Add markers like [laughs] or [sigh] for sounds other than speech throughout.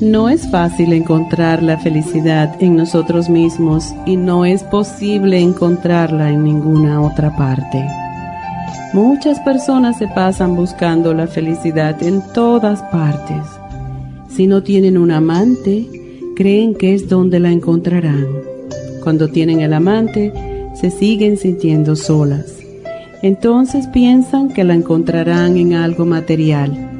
No es fácil encontrar la felicidad en nosotros mismos y no es posible encontrarla en ninguna otra parte. Muchas personas se pasan buscando la felicidad en todas partes. Si no tienen un amante, creen que es donde la encontrarán. Cuando tienen el amante, se siguen sintiendo solas. Entonces piensan que la encontrarán en algo material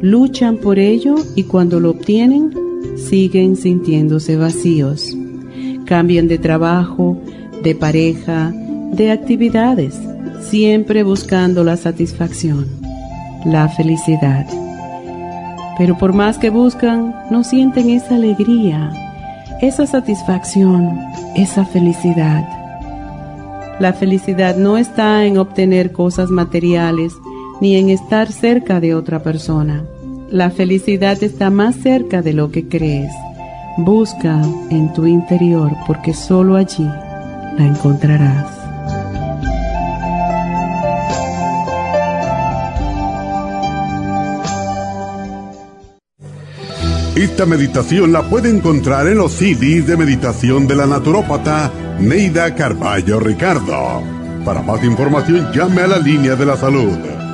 luchan por ello y cuando lo obtienen siguen sintiéndose vacíos. Cambian de trabajo, de pareja, de actividades, siempre buscando la satisfacción, la felicidad. Pero por más que buscan, no sienten esa alegría, esa satisfacción, esa felicidad. La felicidad no está en obtener cosas materiales, ni en estar cerca de otra persona. La felicidad está más cerca de lo que crees. Busca en tu interior porque solo allí la encontrarás. Esta meditación la puede encontrar en los CDs de meditación de la naturópata Neida Carballo Ricardo. Para más información llame a la línea de la salud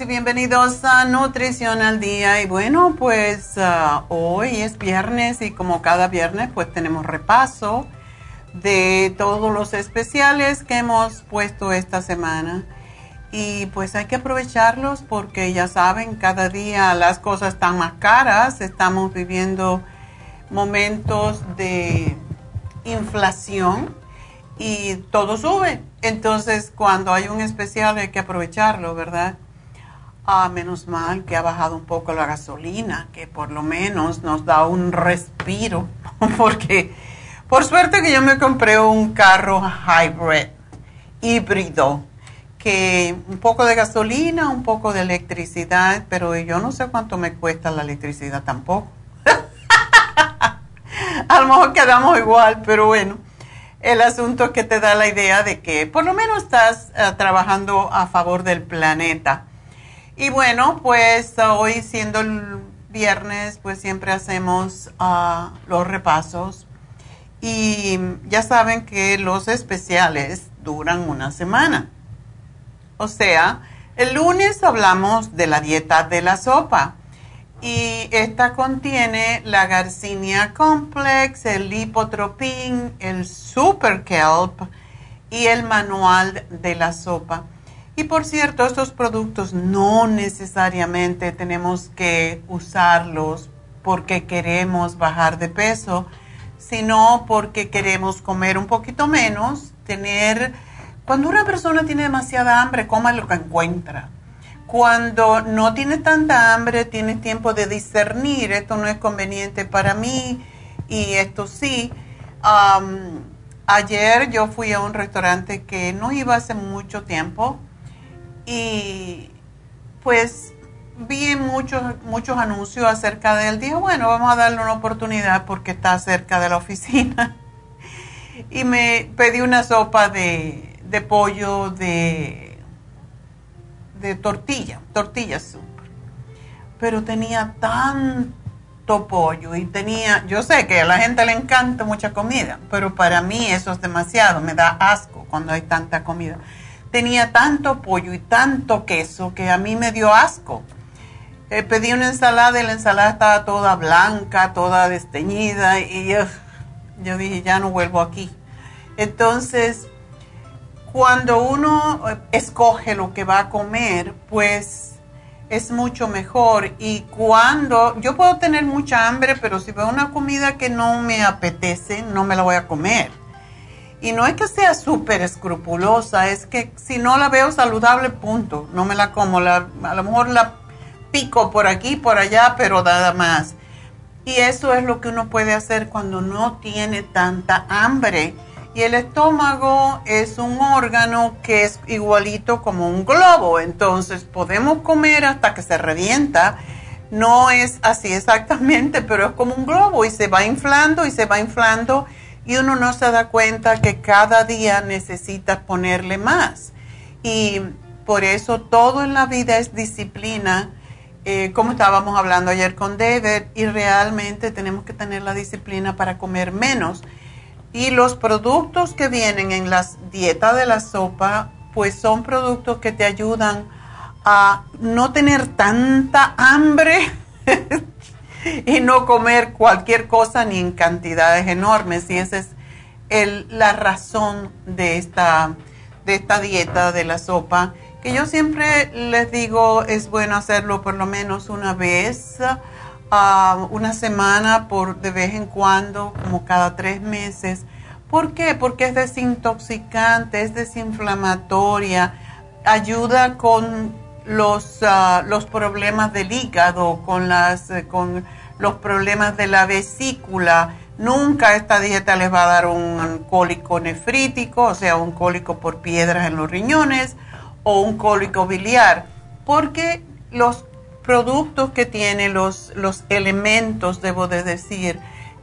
Y bienvenidos a Nutrición al Día. Y bueno, pues ah, hoy es viernes y como cada viernes pues tenemos repaso de todos los especiales que hemos puesto esta semana. Y pues hay que aprovecharlos porque ya saben, cada día las cosas están más caras, estamos viviendo momentos de inflación y todo sube. Entonces, cuando hay un especial hay que aprovecharlo, ¿verdad? Ah, menos mal que ha bajado un poco la gasolina, que por lo menos nos da un respiro, [laughs] porque por suerte que yo me compré un carro hybrid, híbrido, que un poco de gasolina, un poco de electricidad, pero yo no sé cuánto me cuesta la electricidad tampoco. [laughs] A lo mejor quedamos igual, pero bueno, el asunto es que te da la idea de que por lo menos estás eh, trabajando a favor del planeta y bueno, pues hoy siendo el viernes, pues siempre hacemos uh, los repasos. Y ya saben que los especiales duran una semana. O sea, el lunes hablamos de la dieta de la sopa y esta contiene la Garcinia Complex, el Lipotropin, el Super Kelp y el manual de la sopa. Y por cierto, estos productos no necesariamente tenemos que usarlos porque queremos bajar de peso, sino porque queremos comer un poquito menos, tener... Cuando una persona tiene demasiada hambre, coma lo que encuentra. Cuando no tiene tanta hambre, tiene tiempo de discernir, esto no es conveniente para mí y esto sí. ayer yo fui a un restaurante que no iba hace mucho tiempo y pues vi muchos, muchos anuncios acerca de él. Dije, bueno, vamos a darle una oportunidad porque está cerca de la oficina. [laughs] y me pedí una sopa de, de pollo de, de tortilla, tortilla soup. Pero tenía tanto pollo y tenía, yo sé que a la gente le encanta mucha comida, pero para mí eso es demasiado, me da asco cuando hay tanta comida. Tenía tanto pollo y tanto queso que a mí me dio asco eh, pedí una ensalada y la ensalada estaba toda blanca, toda desteñida y yo, dije, ya no vuelvo aquí. Entonces, cuando uno eh, escoge lo que va a comer, pues es mucho mejor. Y cuando yo puedo tener mucha hambre, pero si veo una comida que no me apetece, no me la voy a comer. Y no es que sea súper escrupulosa, es que si no la veo saludable, punto, no me la como. La, a lo mejor la pico por aquí, por allá, pero nada más. Y eso es lo que uno puede hacer cuando no tiene tanta hambre. Y el estómago es un órgano que es igualito como un globo, entonces podemos comer hasta que se revienta. No es así exactamente, pero es como un globo y se va inflando y se va inflando y uno no se da cuenta que cada día necesita ponerle más. Y por eso todo en la vida es disciplina eh, como estábamos hablando ayer con David, y realmente tenemos que tener la disciplina para comer menos. Y los productos que vienen en la dieta de la sopa, pues son productos que te ayudan a no tener tanta hambre [laughs] [laughs] y no comer cualquier cosa ni en cantidades enormes. Y esa es la razón de esta, de esta dieta de la sopa que yo siempre les digo es bueno hacerlo por lo menos una vez, uh, una semana, por de vez en cuando, como cada tres meses. ¿Por qué? Porque es desintoxicante, es desinflamatoria, ayuda con los, uh, los problemas del hígado, con, las, eh, con los problemas de la vesícula. Nunca esta dieta les va a dar un cólico nefrítico, o sea, un cólico por piedras en los riñones o un cólico biliar, porque los productos que tiene, los, los elementos, debo de decir,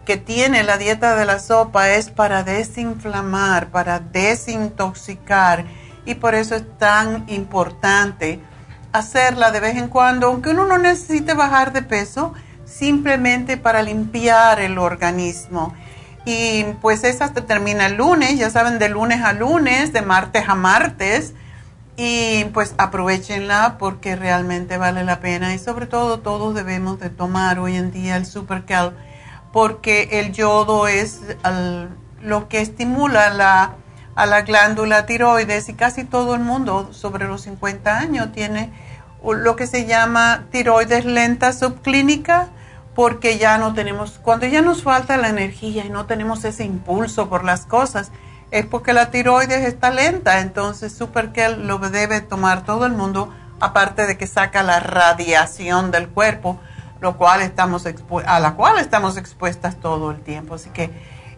que tiene la dieta de la sopa es para desinflamar, para desintoxicar y por eso es tan importante hacerla de vez en cuando, aunque uno no necesite bajar de peso, simplemente para limpiar el organismo. Y pues esa termina el lunes, ya saben, de lunes a lunes, de martes a martes y pues aprovechenla porque realmente vale la pena y sobre todo todos debemos de tomar hoy en día el Supercal porque el yodo es lo que estimula la, a la glándula tiroides y casi todo el mundo sobre los 50 años tiene lo que se llama tiroides lenta subclínica porque ya no tenemos, cuando ya nos falta la energía y no tenemos ese impulso por las cosas, es porque la tiroides está lenta, entonces Superkel lo debe tomar todo el mundo, aparte de que saca la radiación del cuerpo, lo cual estamos a la cual estamos expuestas todo el tiempo. Así que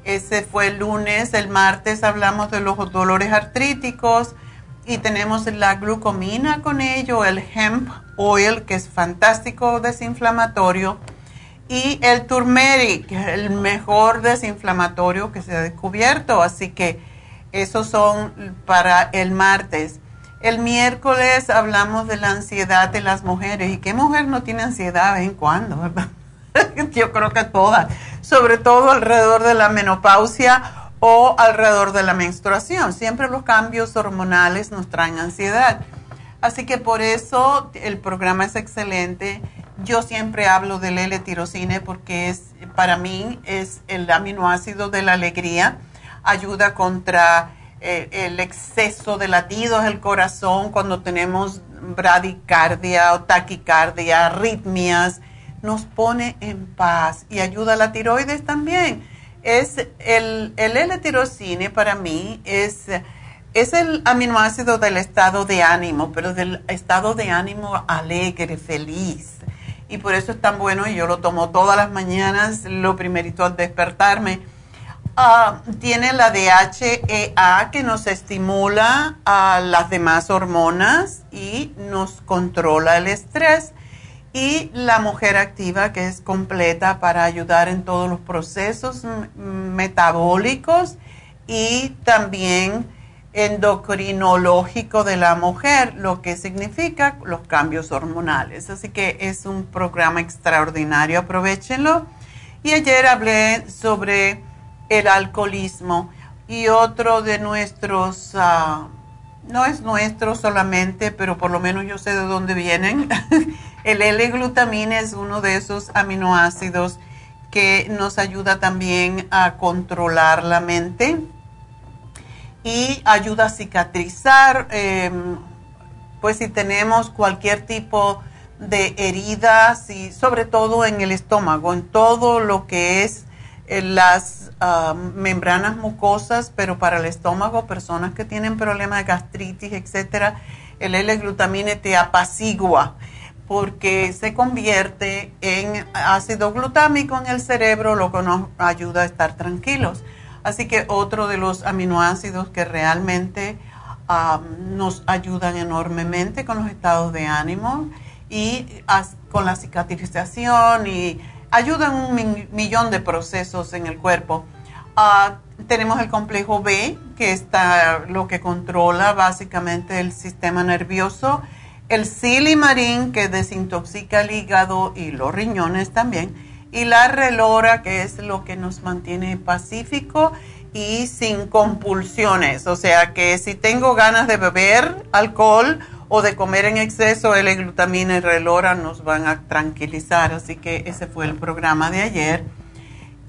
ese fue el lunes, el martes hablamos de los dolores artríticos y tenemos la glucomina con ello, el hemp oil, que es fantástico desinflamatorio, y el turmeric, el mejor desinflamatorio que se ha descubierto. Así que esos son para el martes. El miércoles hablamos de la ansiedad de las mujeres. ¿Y qué mujer no tiene ansiedad de vez en cuando, [laughs] verdad? Yo creo que todas, sobre todo alrededor de la menopausia o alrededor de la menstruación. Siempre los cambios hormonales nos traen ansiedad. Así que por eso el programa es excelente. Yo siempre hablo del L-tirocine porque es, para mí es el aminoácido de la alegría. Ayuda contra eh, el exceso de latidos del corazón cuando tenemos bradicardia o taquicardia, arritmias. Nos pone en paz y ayuda a la tiroides también. Es el, L-tirocine para mí es es el aminoácido del estado de ánimo, pero del estado de ánimo alegre, feliz. Y por eso es tan bueno y yo lo tomo todas las mañanas, lo primerito al despertarme. Ah, tiene la DHEA que nos estimula a las demás hormonas y nos controla el estrés. Y la mujer activa que es completa para ayudar en todos los procesos metabólicos y también endocrinológico de la mujer, lo que significa los cambios hormonales. Así que es un programa extraordinario, aprovechenlo. Y ayer hablé sobre el alcoholismo y otro de nuestros, ah, no es nuestro solamente, pero por lo menos yo sé de dónde vienen. [laughs] el L-glutamina es uno de esos aminoácidos que nos ayuda también a controlar la mente y ayuda a cicatrizar, em, pues si tenemos cualquier tipo de heridas y sobre todo en el estómago, en todo lo que es eh, las membranas mucosas, pero para el estómago, personas que tienen problemas de gastritis, etcétera, el L-glutamine te apacigua porque se convierte en ácido glutámico en el cerebro, lo que nos ayuda a estar tranquilos. Así que otro de los aminoácidos que realmente nos ayudan enormemente con los estados de ánimo y con la cicatrización y ayudan un millón de procesos en el cuerpo. Ah, tenemos el complejo B, que está lo que controla básicamente el sistema nervioso. El silimarín, que desintoxica el hígado y los riñones también y la relora, que es lo que nos mantiene pacífico y sin compulsiones. O sea que si tengo ganas de beber alcohol o de comer en exceso, el glutamina y relora nos van a tranquilizar. Así que ese fue el programa de ayer.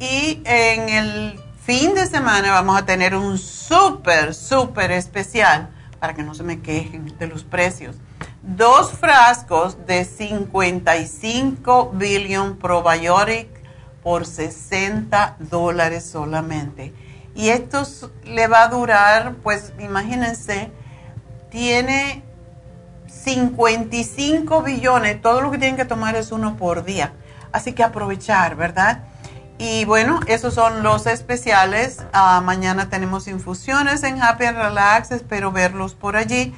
Y en el fin de semana vamos a tener un súper, súper especial para que no se me quejen de los precios dos frascos de 55 billion probiotic por 60 dólares solamente. Y esto le va a durar, pues imagínense, tiene 55 billones, todo lo que tienen que tomar es uno por día. Así que aprovechar, ¿verdad? Y bueno, esos son los especiales. Ah, mañana tenemos infusiones en Happy Relax, espero verlos por allí.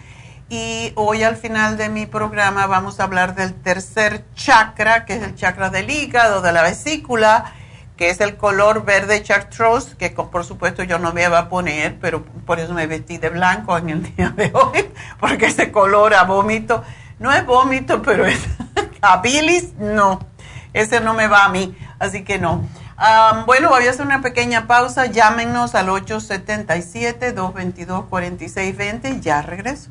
Y hoy al final de mi programa vamos a hablar del tercer chakra, que es el chakra del hígado, de la vesícula, que es el color verde chartreuse, que por supuesto yo no me iba a poner, pero por eso me vestí de blanco en el [laughs] día de hoy, porque ese color a vómito, no es vómito, pero es [laughs] a bilis, no, ese no me va a mí, así que no. bueno, voy a hacer una pequeña pausa, llámenos al 877-222-4620 y ya regreso.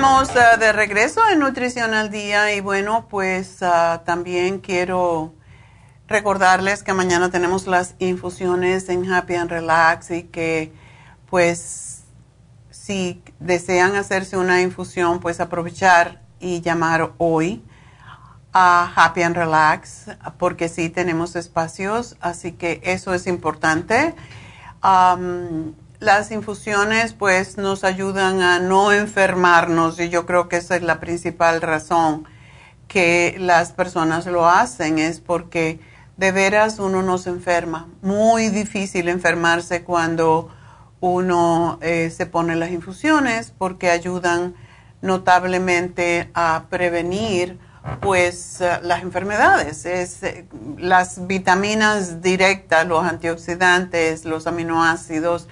de regreso en Nutrición al Día y bueno, pues ah, también quiero recordarles que mañana tenemos las infusiones en Happy and Relax y que pues si desean hacerse una infusión, pues aprovechar y llamar hoy a Happy and Relax porque sí tenemos espacios, así que eso es importante las infusiones pues nos ayudan a no enfermarnos y yo creo que esa es la principal razón que las personas lo hacen, es porque de veras uno no se enferma. Muy difícil enfermarse cuando uno eh, se pone las infusiones porque ayudan notablemente a prevenir pues eh, las enfermedades, es, eh, las vitaminas directas, los antioxidantes, los aminoácidos,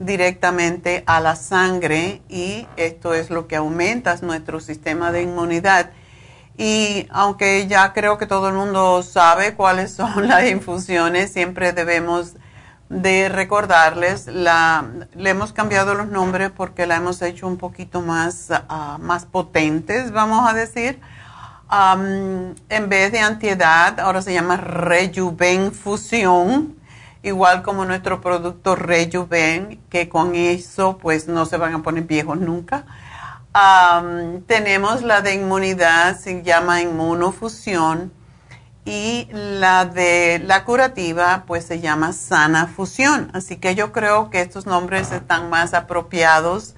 directamente a la sangre y esto es lo que aumenta nuestro sistema de inmunidad. Y aunque ya creo que todo el mundo sabe cuáles son [laughs] las infusiones, siempre debemos de recordarles, la, le hemos cambiado los nombres porque la hemos hecho un poquito más, ah, más potentes, vamos a decir. en vez de antiedad, ahora se llama Rejuven Fusión igual como nuestro producto Rejuven, que con eso pues no se van a poner viejos nunca. tenemos la de inmunidad, se llama inmunofusión, y la de la curativa pues se llama sana fusión. Así que yo creo que estos nombres están más apropiados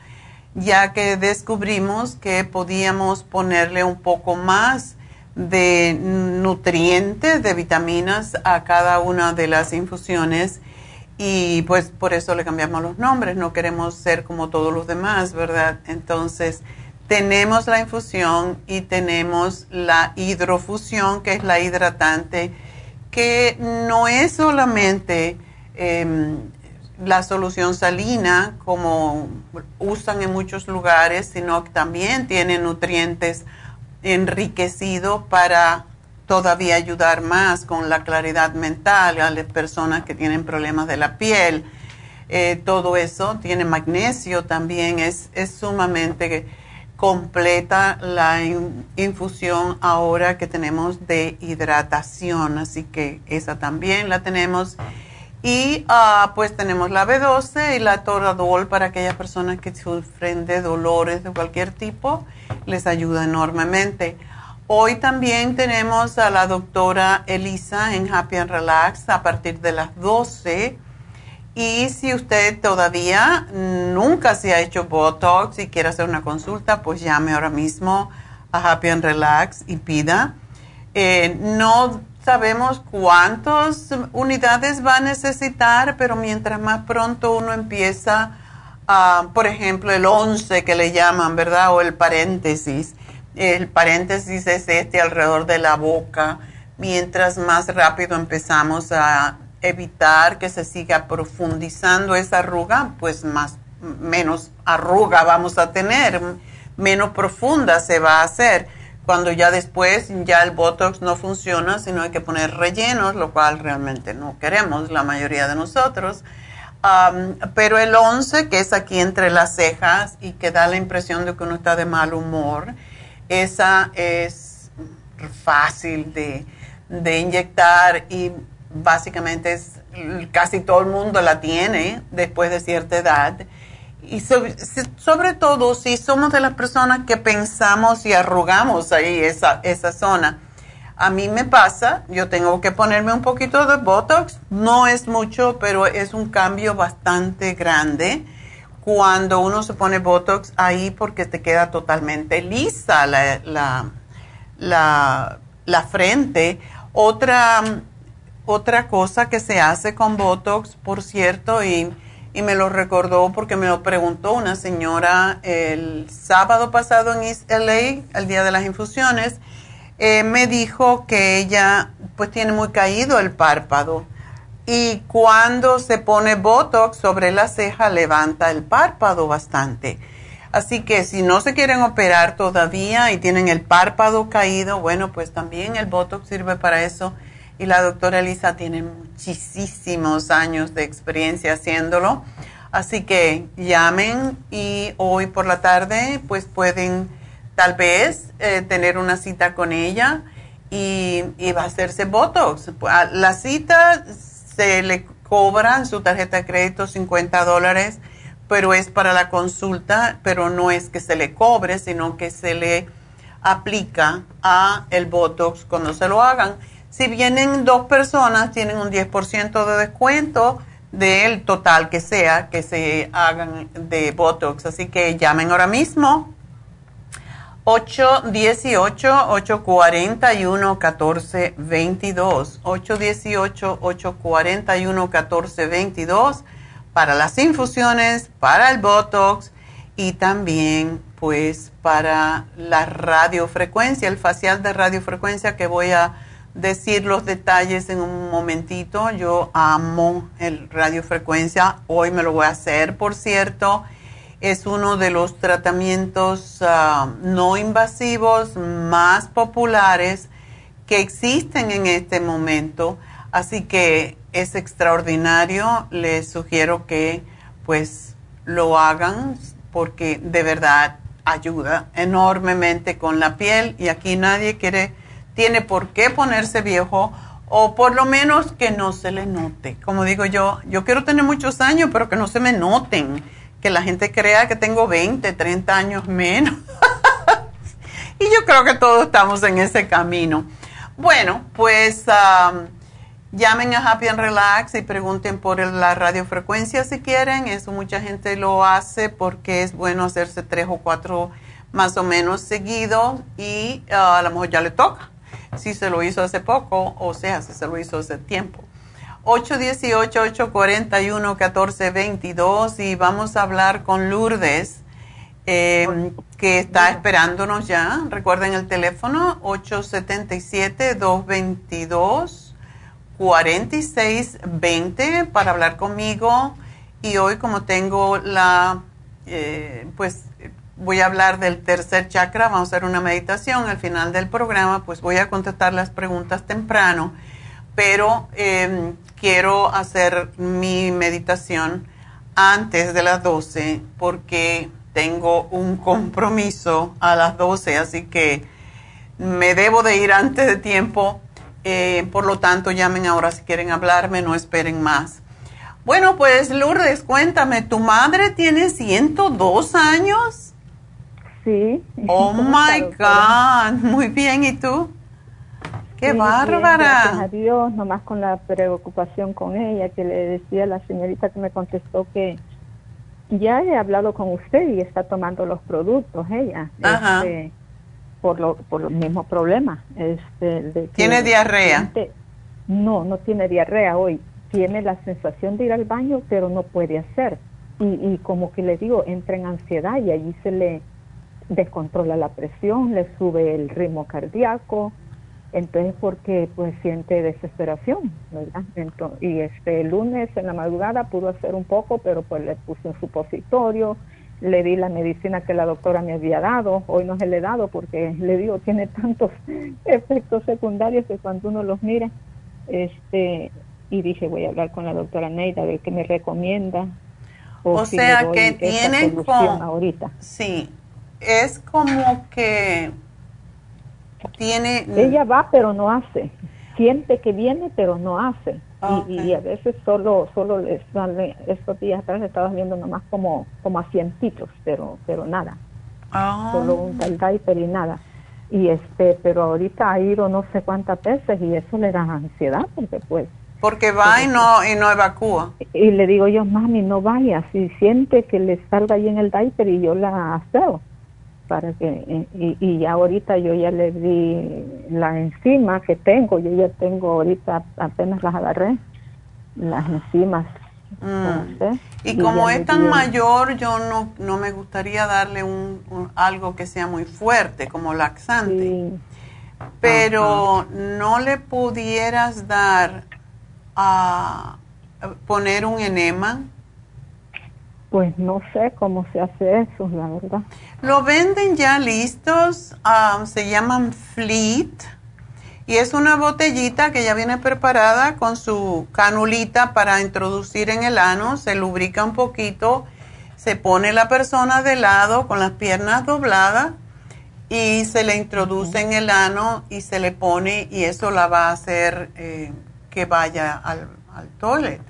ya que descubrimos que podíamos ponerle un poco más de nutrientes, de vitaminas a cada una de las infusiones y pues por eso le cambiamos los nombres, no queremos ser como todos los demás, ¿verdad? Entonces tenemos la infusión y tenemos la hidrofusión, que es la hidratante, que no es solamente em, la solución salina como usan en muchos lugares, sino que también tiene nutrientes enriquecido para todavía ayudar más con la claridad mental a las personas que tienen problemas de la piel. Eh, todo eso tiene magnesio también, es, es sumamente completa la infusión ahora que tenemos de hidratación, así que esa también la tenemos. Y ah, pues tenemos la B12 y la Toradol para aquellas personas que sufren de dolores de cualquier tipo les ayuda enormemente. Hoy también tenemos a la doctora Elisa en Happy and Relax a partir de las 12. Y si usted todavía nunca se ha hecho Botox y quiere hacer una consulta, pues llame ahora mismo a Happy and Relax y pida. Eh, no sabemos cuántas unidades va a necesitar, pero mientras más pronto uno empieza por ejemplo, el 11 que le llaman, ¿verdad? O el paréntesis. El paréntesis es este alrededor de la boca. mientras más rápido empezamos a evitar que se siga profundizando esa arruga, pues más menos arruga vamos a tener, menos profunda se va a hacer. Cuando ya después ya el Botox no funciona, sino hay que poner rellenos, lo cual realmente no queremos la mayoría de nosotros. pero el 11, que es aquí entre las cejas y que da la impresión de que uno está de mal humor, esa es fácil de, de inyectar y básicamente es, casi todo el mundo la tiene después de cierta edad y sobre, todo si somos de las personas que pensamos y arrugamos ahí esa, esa zona. A mí me pasa, yo tengo que ponerme un poquito de Botox, no es mucho, pero es un cambio bastante grande cuando uno se pone Botox ahí porque te queda totalmente lisa la, la, la, la frente. Otra, otra cosa que se hace con Botox, por cierto, y y me lo recordó porque me lo preguntó una señora el sábado pasado en East LA, el día de las infusiones. Eh, me dijo que ella pues tiene muy caído el párpado y cuando se pone Botox sobre la ceja levanta el párpado bastante. Así que si no se quieren operar todavía y tienen el párpado caído, bueno, pues también el Botox sirve para eso y la doctora Elisa tiene muchísimos años de experiencia haciéndolo. Así que llamen y hoy por la tarde pues pueden tal vez eh, tener una cita con ella y, va a hacerse Botox. La cita se le cobran su tarjeta de crédito 50 dólares, pero es para la consulta, pero no es que se le cobre, sino que se le aplica a el Botox cuando se lo hagan. Si vienen dos personas, tienen un 10% de descuento del total que sea que se hagan de Botox. Así que llamen ahora mismo. 818-841-1422. 818-841-1422 para las infusiones, para el Botox y también pues para la radiofrecuencia, el facial de radiofrecuencia que voy a decir los detalles en un momentito. Yo amo el radiofrecuencia. Hoy me lo voy a hacer, por cierto. Es uno de los tratamientos ah, no invasivos más populares que existen en este momento. Así que es extraordinario. Les sugiero que pues lo hagan porque de verdad ayuda enormemente con la piel y aquí nadie quiere tiene por qué ponerse viejo o por lo menos que no se le note. Como digo yo, yo quiero tener muchos años, pero que no se me noten, que la gente crea que tengo 20, 30 años menos. [laughs] y yo creo que todos estamos en ese camino. Bueno, pues um, llamen a Happy and Relax y pregunten por la radiofrecuencia si quieren. Eso mucha gente lo hace porque es bueno hacerse tres o cuatro más o menos seguidos y uh, a lo mejor ya le toca si se lo hizo hace poco, o sea, si se lo hizo hace tiempo. 818-841-1422 y vamos a hablar con Lourdes, eh, que está esperándonos ya. Recuerden el teléfono 877-222-4620 para hablar conmigo. Y hoy como tengo la, eh, pues voy a hablar del tercer chakra, vamos a hacer una meditación al final del programa, pues voy a contestar las preguntas temprano, pero em, quiero hacer mi meditación antes de las 12 porque tengo un compromiso a las 12, así que me debo de ir antes de tiempo, eh, por lo tanto llamen ahora si quieren hablarme, no esperen más. Bueno, pues Lourdes, cuéntame, ¿tu madre tiene 102 años? Sí. Oh my God, [laughs] muy bien, ¿y tú? ¡Qué bárbara! gracias a Dios, nomás con la preocupación con ella, que le decía la señorita que me contestó que ya he hablado con usted y está tomando los productos ella. Este, por, lo, por los mismos problemas. Este, ¿Tiene diarrea? no, no tiene diarrea hoy. Tiene la sensación de ir al baño, pero no puede hacer. Y, y como que le digo, entra en ansiedad y allí se le descontrola la presión, le sube el ritmo cardíaco Entonces, porque pues siente desesperación, ¿verdad? y este lunes en la madrugada pudo hacer un poco, pero pues le puse un supositorio, le di la medicina que la doctora me había dado, hoy no se le he dado porque le digo, tiene tantos [laughs] efectos secundarios que cuando uno los mira, este, y dije, voy a hablar con la doctora Neida, a ver qué me recomienda. O, sea que tiene como, ahorita. Sí, es como que tiene... Ella va pero no hace. Siente que viene pero no hace. Y, a veces solo solo le sale, estos días atrás le estaba viendo nomás como, como asientitos, pero, pero nada. Ah. Solo un diaper y nada. Y este, pero ahorita ha ido no sé cuántas veces y eso le da ansiedad porque pues porque va y no, y no evacúa. Y le digo yo, mami, no vaya, si siente que le salga ahí en el diaper y yo la aseo para que y, y ahorita yo ya le di la enzima que tengo yo ya tengo ahorita apenas las agarré las enzimas. Mm. y, como es tan mayor yo no no me gustaría darle un, algo que sea muy fuerte como laxante. Pero no le pudieras dar a poner un enema pues no sé cómo se hace eso, la verdad. Lo venden ya listos, um, se llaman Fleet y es una botellita que ya viene preparada con su canulita para introducir en el ano, se lubrica un poquito, se pone la persona de lado con las piernas dobladas y se le introduce en el ano y se le pone y eso la va a hacer eh, que vaya al, al toilet.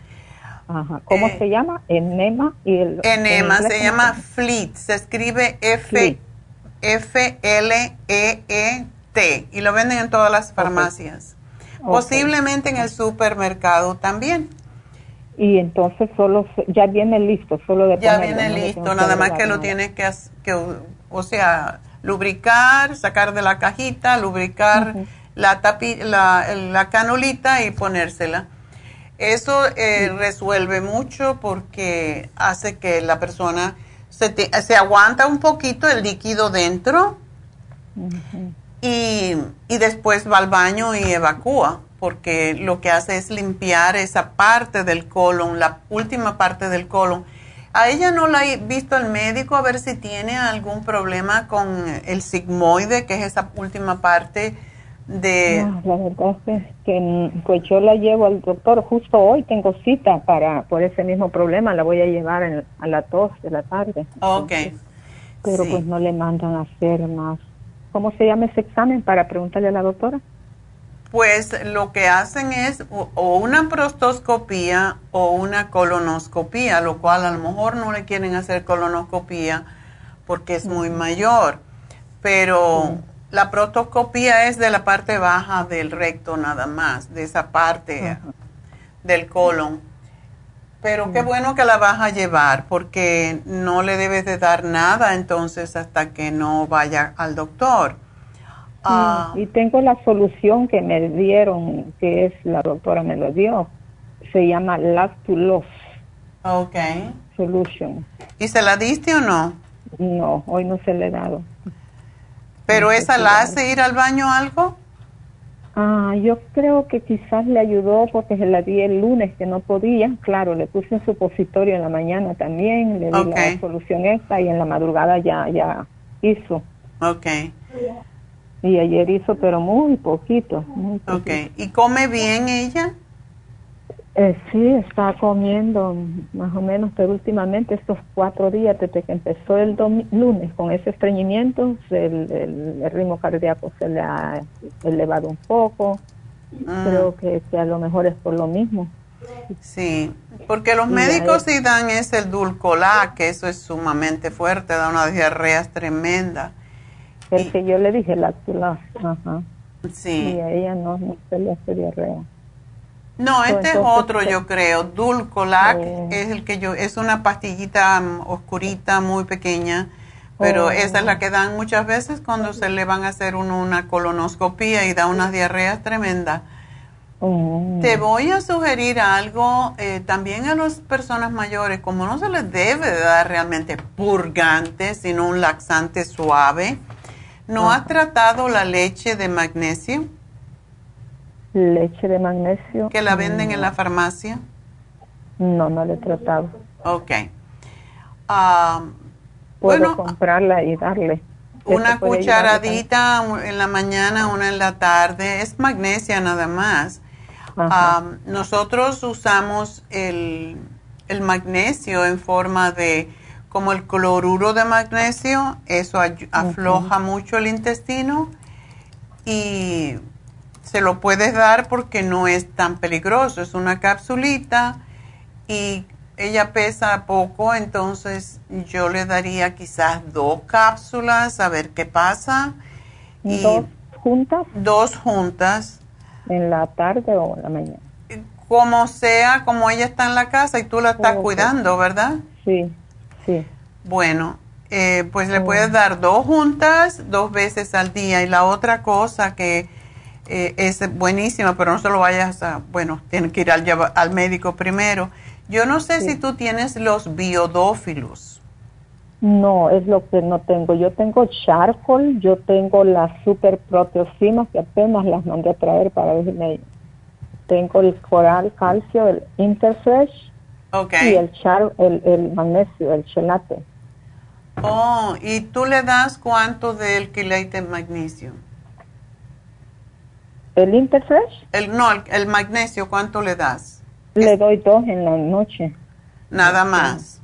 ¿Cómo eh, se llama? Enema y el Enema se llama Fleet, se escribe F F L E E T y lo venden en todas las farmacias. Posiblemente en el supermercado también. Y entonces solo ya viene listo, solo de Ya viene listo, nada más que lo tienes que, que, o sea, lubricar, sacar de la cajita, lubricar la, tapi, la, la canulita y ponérsela. Eso eh, resuelve mucho porque hace que la persona se, se aguanta un poquito el líquido dentro y, y, después va al baño y evacúa, porque lo que hace es limpiar esa parte del colon, la última parte del colon. A ella no la he visto el médico a ver si tiene algún problema con el sigmoide, que es esa última parte de... la verdad es que, pues yo la llevo al doctor, justo hoy tengo cita para por ese mismo problema, la voy a llevar a las 2 de la tarde. Ok. pero pues no le mandan a hacer más. ¿Cómo se llama ese examen para preguntarle a la doctora? Pues lo que hacen es o una prostoscopía o una colonoscopía, lo cual a lo mejor no le quieren hacer colonoscopía porque es muy mayor, pero... La protoscopía es de la parte baja del recto nada más, de esa parte del colon. Pero qué bueno que la vas a llevar porque no le debes de dar nada entonces hasta que no vaya al doctor. Ah. y tengo la solución que me dieron, que es la doctora me lo dio. Se llama Lactulos. Ok. Solution. ¿Y se la diste o no? No, hoy no se le he dado. ¿Pero esa la hace ir al baño algo? Ah, yo creo que quizás le ayudó porque se la di el lunes que no podía. Claro, le puse un supositorio en la mañana también, le di la solución esta y en la madrugada ya, ya hizo. Ok. Y ayer hizo, pero muy poquito, muy poquito. Ok. ¿Y come bien ella? Eh, sí, está comiendo más o menos, pero últimamente estos cuatro días desde que empezó el lunes con ese estreñimiento, el, ritmo cardíaco se le ha elevado un poco. Ah. Creo que, a lo mejor es por lo mismo. Sí, porque los médicos sí dan ese el dulcolá, que eso es sumamente fuerte, da unas diarreas tremendas. El que yo le dije, la ajá. Sí. Y a ella no, no se le hace diarrea. No, este es otro, yo creo. Dulcolac oh. es el que yo, es una pastillita mm, oscurita, muy pequeña, pero oh. esa es la que dan muchas veces cuando se le van a hacer una colonoscopía y da unas diarreas tremendas. Oh. Te voy a sugerir algo eh, también a las personas mayores, como no se les debe dar realmente purgante, sino un laxante suave. ¿No has tratado la leche de magnesio? Leche de magnesio. ¿Que la venden en la farmacia? No, no la he tratado. Ok. Ah, Puedo comprarla y darle. Una cucharadita en la mañana, una en la tarde. Es magnesia nada más. Ah, nosotros usamos el, el magnesio en forma de como el cloruro de magnesio, eso afloja mucho el intestino y se lo puedes dar porque no es tan peligroso, es una capsulita y ella pesa poco, entonces yo le daría quizás dos cápsulas a ver qué pasa. ¿Dos juntas? Dos juntas. ¿En la tarde o en la mañana? Como sea, como ella está en la casa y tú la estás cuidando, ¿verdad? Sí, sí. Bueno, eh, pues le puedes dar dos juntas, dos veces al día. Y la otra cosa que eh, es buenísima, pero no se lo vayas a, bueno, tienes que ir al, al médico primero. Yo no sé si tú tienes los biodófilos. No, es lo que no tengo. Yo tengo charcoal, yo tengo las super proteosinas que apenas las mandé a traer para verme. Tengo el coral calcio, el interfresh y el, char, el, el magnesio, el chelate. Oh, ¿y tú le das cuánto del quelate magnesio? ¿El Interfresh? El, no, el, magnesio, ¿cuánto le das? Le doy dos en la noche. ¿Nada más?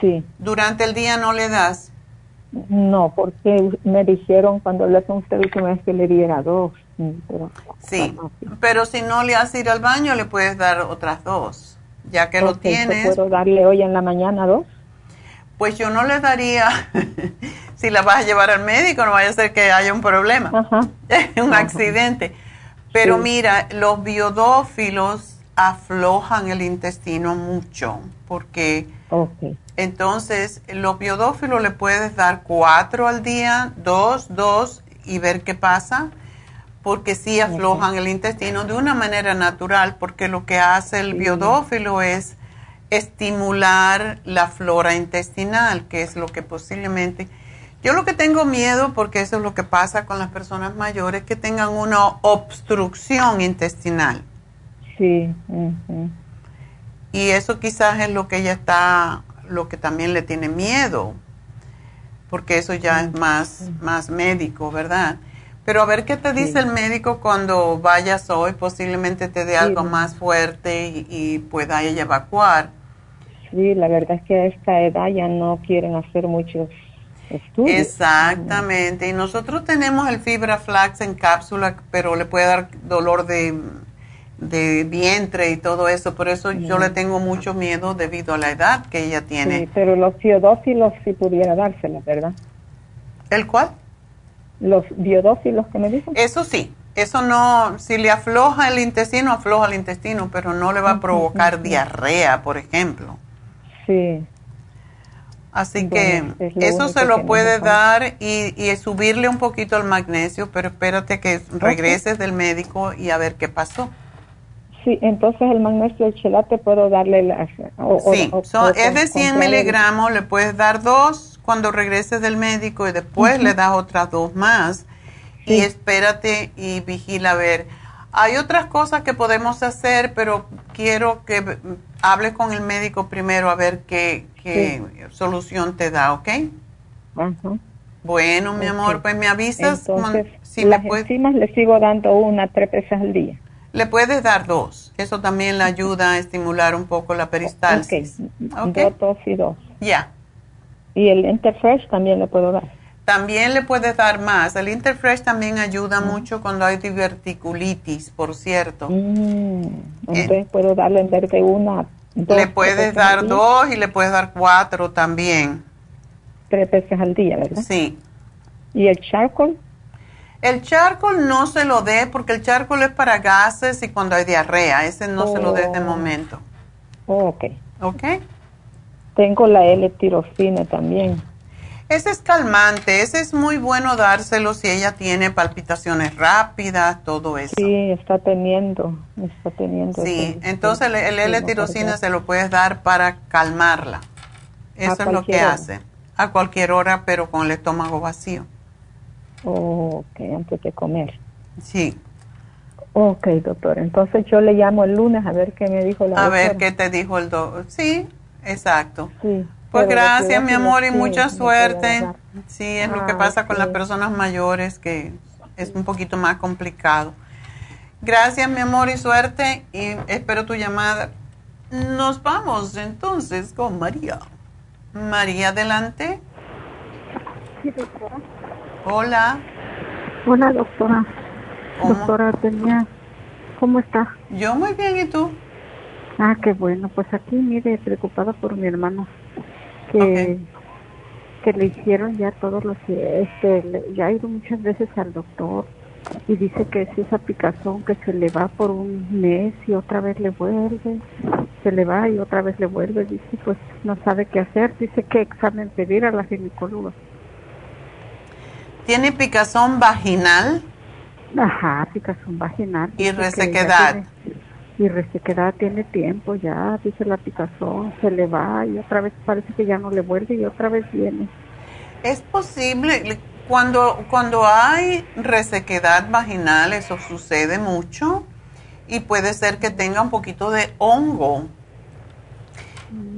Sí. ¿Durante el día no le das? No, porque me dijeron cuando le con usted vez que le diera dos. sí, pero si no le hace ir al baño, le puedes dar otras dos, ya que lo tienes. ¿Puedo darle hoy en la mañana dos? pues yo no le daría, [laughs] si la vas a llevar al médico, no vaya a ser que haya un problema, [laughs] un accidente. Pero mira, los biodófilos aflojan el intestino mucho, porque entonces los biodófilos le puedes dar cuatro al día, dos, dos, y ver qué pasa, porque sí aflojan el intestino de una manera natural, porque lo que hace el biodófilo es estimular la flora intestinal, que es lo que posiblemente... Yo lo que tengo miedo, porque eso es lo que pasa con las personas mayores, que tengan una obstrucción intestinal. Sí. Y eso quizás es lo que ella está, lo que también le tiene miedo, porque eso ya es más, más médico, ¿verdad? Pero a ver qué te dice el médico cuando vayas hoy, posiblemente te dé algo más fuerte y, y pueda ella evacuar. Sí, la verdad es que a esta edad ya no quieren hacer muchos Exactamente. Y nosotros tenemos el fibra flax en cápsula, pero le puede dar dolor de, vientre y todo eso. Por eso yo le tengo mucho miedo debido a la edad que ella tiene. Sí, pero los biodófilos sí pudiera dársela, ¿verdad? ¿El cuál? Los biodófilos que me dicen. Eso sí. Eso no, si le afloja el intestino, afloja el intestino, pero no le va a provocar diarrea, por ejemplo. Sí. Así que eso se lo puede dar y, y, subirle un poquito el magnesio, pero espérate que regreses del médico y a ver qué pasó. Sí, entonces el magnesio el chelate puedo darle las... sí, es de 100 miligramos, le puedes dar dos cuando regreses del médico y después le das otras dos más. Y espérate y vigila a ver hay otras cosas que podemos hacer, pero quiero que hable con el médico primero a ver qué, solución te da, ¿ok? Bueno, mi amor, pues me avisas. Entonces, si las enzimas le sigo dando una tres veces al día. Le puedes dar dos. Eso también le ayuda a estimular un poco la peristalsis. Ok, okay. dos, y dos. Ya. Y el Interfresh también le puedo dar. También le puedes dar más. El Interfresh también ayuda mm. mucho cuando hay diverticulitis, por cierto. Mm. Entonces puedo darle en vez de una. le puedes dar dos y le puedes dar cuatro también. Tres veces al día, ¿verdad? Sí. ¿Y el charcoal? El charcoal no se lo dé porque el charcoal es para gases y cuando hay diarrea. Ese no se lo dé de oh. momento. Oh, ok. Ok. Tengo la L-tirosina también. Ese es calmante, ese es muy bueno dárselo si ella tiene palpitaciones rápidas, todo eso. Sí, está teniendo, está teniendo. Sí, entonces el, L-tirosina se lo puedes dar para calmarla. Eso es lo que hace. A cualquier hora, pero con el estómago vacío. Oh, ok, antes de comer. Sí. Ok, doctor. Entonces yo le llamo el lunes a ver qué me dijo la A ver qué te dijo el doctor. Sí, exacto. Sí. Pues gracias, mi amor, y mucha suerte. Sí, es lo que ah, pasa con las personas mayores, que es un poquito más complicado. Gracias, mi amor, y suerte, y espero tu llamada. Nos vamos entonces con María. María, adelante. Sí, doctora. Hola. Hola, doctora. Doctora, tenía... ¿Cómo está? Yo muy bien, ¿y tú? Ah, qué bueno. Pues aquí, mire, preocupada por mi hermano. Que, que le hicieron ya todos los... Este, ya ha ido muchas veces al doctor y dice que es esa picazón que se le va por un mes y otra vez le vuelve, se le va y otra vez le vuelve, dice pues no sabe qué hacer, dice qué examen pedir a la ginecóloga. ¿Tiene picazón vaginal? Ajá, picazón vaginal. ¿Y resequedad? Y resequedad tiene tiempo ya, dice la picazón, se le va y otra vez parece que ya no le vuelve y otra vez viene. Es posible, cuando, cuando hay resequedad vaginal, eso sucede mucho y puede ser que tenga un poquito de hongo.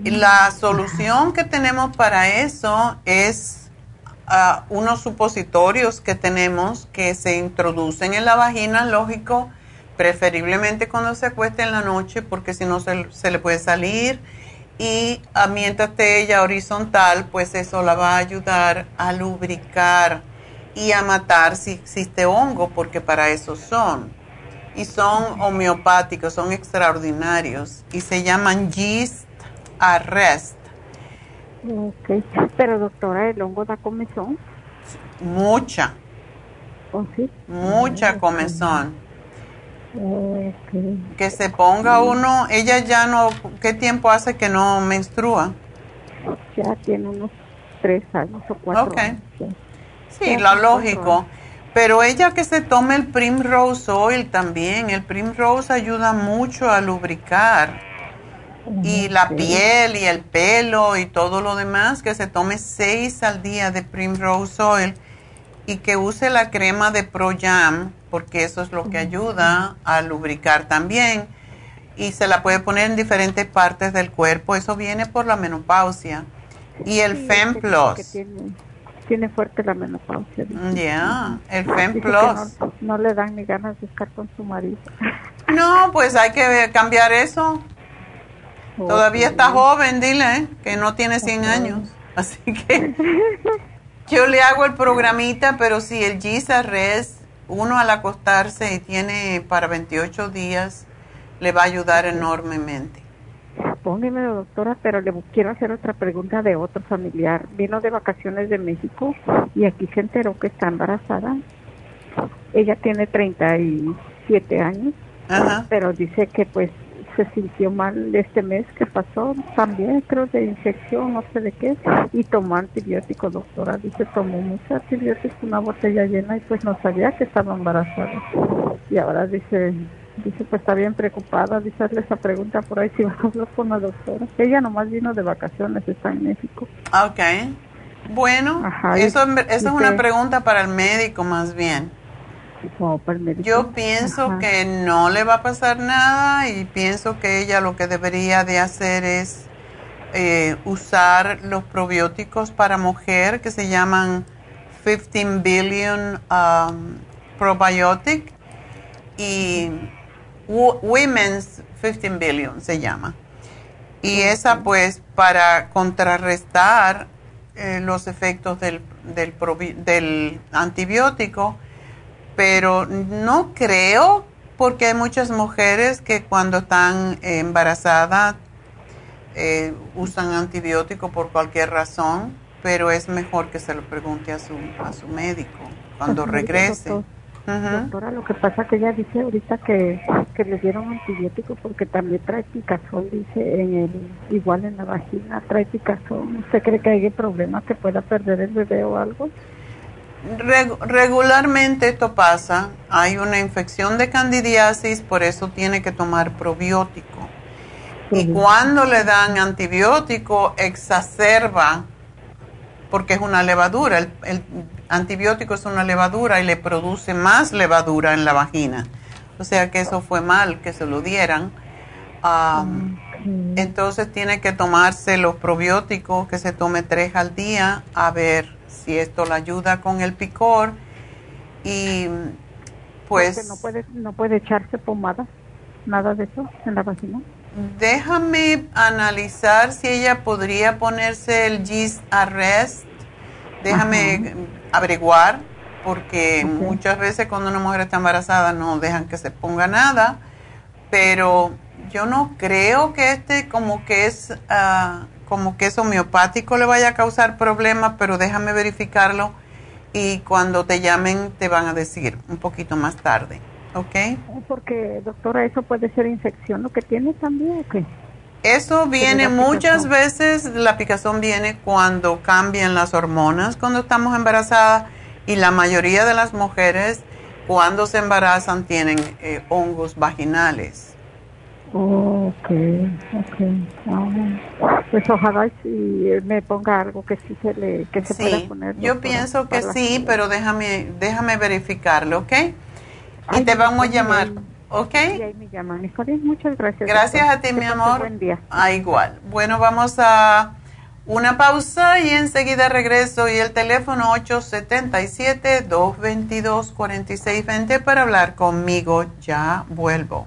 La solución que tenemos para eso es unos supositorios que tenemos que se introducen en la vagina, lógico, preferiblemente cuando se acueste en la noche, porque si no se, se le puede salir. Y a, mientras esté ella horizontal, pues eso la va a ayudar a lubricar y a matar si existe hongo, porque para eso son. Y son homeopáticos, son extraordinarios. Y se llaman yeast arrest Ok, pero doctora, ¿el hongo da comezón? Mucha. ¿Oh, sí? Mucha comezón. Que se ponga uno, ella ya no, ¿qué tiempo hace que no menstrua? Ya tiene unos tres años o cuatro Ok. Sí, lo lógico. Pero ella que se tome el Primrose Oil también, el Primrose ayuda mucho a lubricar y la piel y el pelo y todo lo demás, que se tome seis al día de Primrose Oil y que use la crema de Pro Jam, porque eso es lo que ayuda a lubricar también. Y se la puede poner en diferentes partes del cuerpo, eso viene por la menopausia. Y el Fem Plus. Tiene, fuerte la menopausia. Ya, el Fem Plus. No, le dan ni ganas de estar con su marido. [laughs] No, pues hay que cambiar eso. Todavía está joven, dile, ¿eh? que no tiene 100 años. [laughs] Así que yo le hago el programita, pero si el Res, uno al acostarse y tiene para 28 días, le va a ayudar enormemente. Póngame, doctora, pero le quiero hacer otra pregunta de otro familiar. Vino de vacaciones de México y aquí se enteró que está embarazada. Ella tiene 37 años, pero dice que pues se sintió mal este mes que pasó, también creo de infección, no sé de qué, y tomó antibiótico, doctora. Dice, tomó mucho antibiótico, una botella llena, y pues no sabía que estaba embarazada. Y ahora dice, dice, pues está bien preocupada, dice, hazle esa pregunta por ahí [laughs] si va a hablar con la doctora. Ella nomás vino de vacaciones, está en México. Ok. Bueno, eso, eso es una pregunta para el médico más bien. Yo pienso que no le va a pasar nada y pienso que ella lo que debería de hacer es eh, usar los probióticos para mujer que se llaman 15 billion um, probiotic y Women's 15 billion se llama. Y esa pues para contrarrestar eh, los efectos del, del, del antibiótico pero no creo porque hay muchas mujeres que cuando están embarazadas eh, usan antibiótico por cualquier razón, pero es mejor que se lo pregunte a su, a su médico cuando regrese. Doctora, lo que pasa que ella dice ahorita que, que le dieron antibiótico porque también trae picazón, dice, en el, igual en la vagina trae picazón. ¿Usted cree que hay problemas que pueda perder el bebé o algo? Regularmente esto pasa, hay una infección de candidiasis, por eso tiene que tomar probiótico. Y cuando le dan antibiótico, exacerba, porque es una levadura, el, antibiótico es una levadura y le produce más levadura en la vagina. O sea que eso fue mal que se lo dieran. Entonces tiene que tomarse los probióticos, que se tome tres al día, a ver si esto le ayuda con el picor. Y pues... no puede, no puede echarse pomada, nada de eso en la vagina. Déjame analizar si ella podría ponerse el Gist Arrest. Déjame averiguar, porque muchas veces cuando una mujer está embarazada no dejan que se ponga nada, pero yo no creo que este como que es uh, como que es homeopático le vaya a causar problemas, pero déjame verificarlo y cuando te llamen te van a decir un poquito más tarde. ¿ok? Porque, doctora, eso puede ser infección, lo que tiene también, ¿o qué? Eso viene muchas veces, la picazón viene cuando cambian las hormonas, cuando estamos embarazadas, y la mayoría de las mujeres cuando se embarazan tienen eh, hongos vaginales. Ok, ok. Ah, pues ojalá si me ponga algo que sí se le que se pueda poner. Yo pienso que sí, pero déjame déjame verificarlo, ¿ok? y te vamos a llamar. ¿Ok? Y ahí me llaman. muchas gracias. Gracias a ti, mi amor. Buen día. Ah, igual. Bueno, vamos a una pausa y enseguida regreso. Y el teléfono 877-222-4620 para hablar conmigo. Ya vuelvo.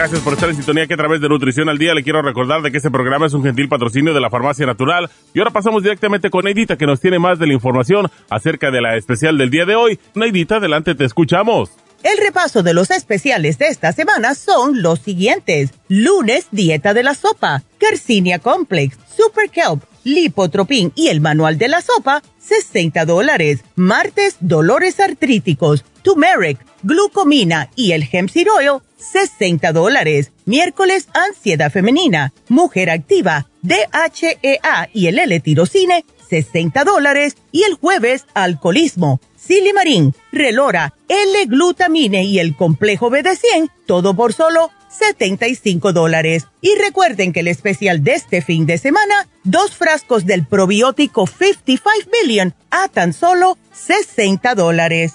Gracias por estar en sintonía que a través de Nutrición al Día le quiero recordar de que este programa es un gentil patrocinio de la Farmacia Natural. Y ahora pasamos directamente con Neidita que nos tiene más de la información acerca de la especial del día de hoy. Neidita, adelante, te escuchamos. El repaso de los especiales de esta semana son los siguientes. Lunes, dieta de la sopa, Carcinia Complex, Super Kelp, Lipotropin y el manual de la sopa, 60 dólares. Martes, dolores artríticos, turmeric, glucomina y el hemp seed oil, 60 dólares. Miércoles, ansiedad femenina, mujer activa, DHEA y el L-tirocine, 60 dólares. Y el jueves, alcoholismo, silimarín, relora, L-glutamine y el complejo BD100, todo por solo 75 dólares. Y recuerden que el especial de este fin de semana, dos frascos del probiótico 55 Billion a tan solo 60 dólares.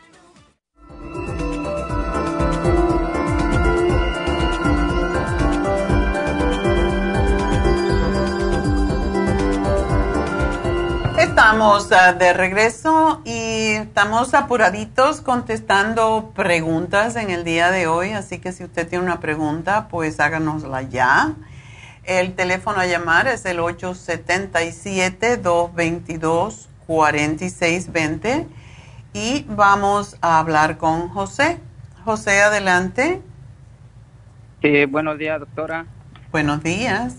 Estamos ah, de regreso y estamos apuraditos contestando preguntas en el día de hoy, así que si usted tiene una pregunta, pues háganosla ya. El teléfono a llamar es el 877-222-4620 Y vamos a hablar con José. José, adelante. Sí, buenos días, doctora. Buenos días.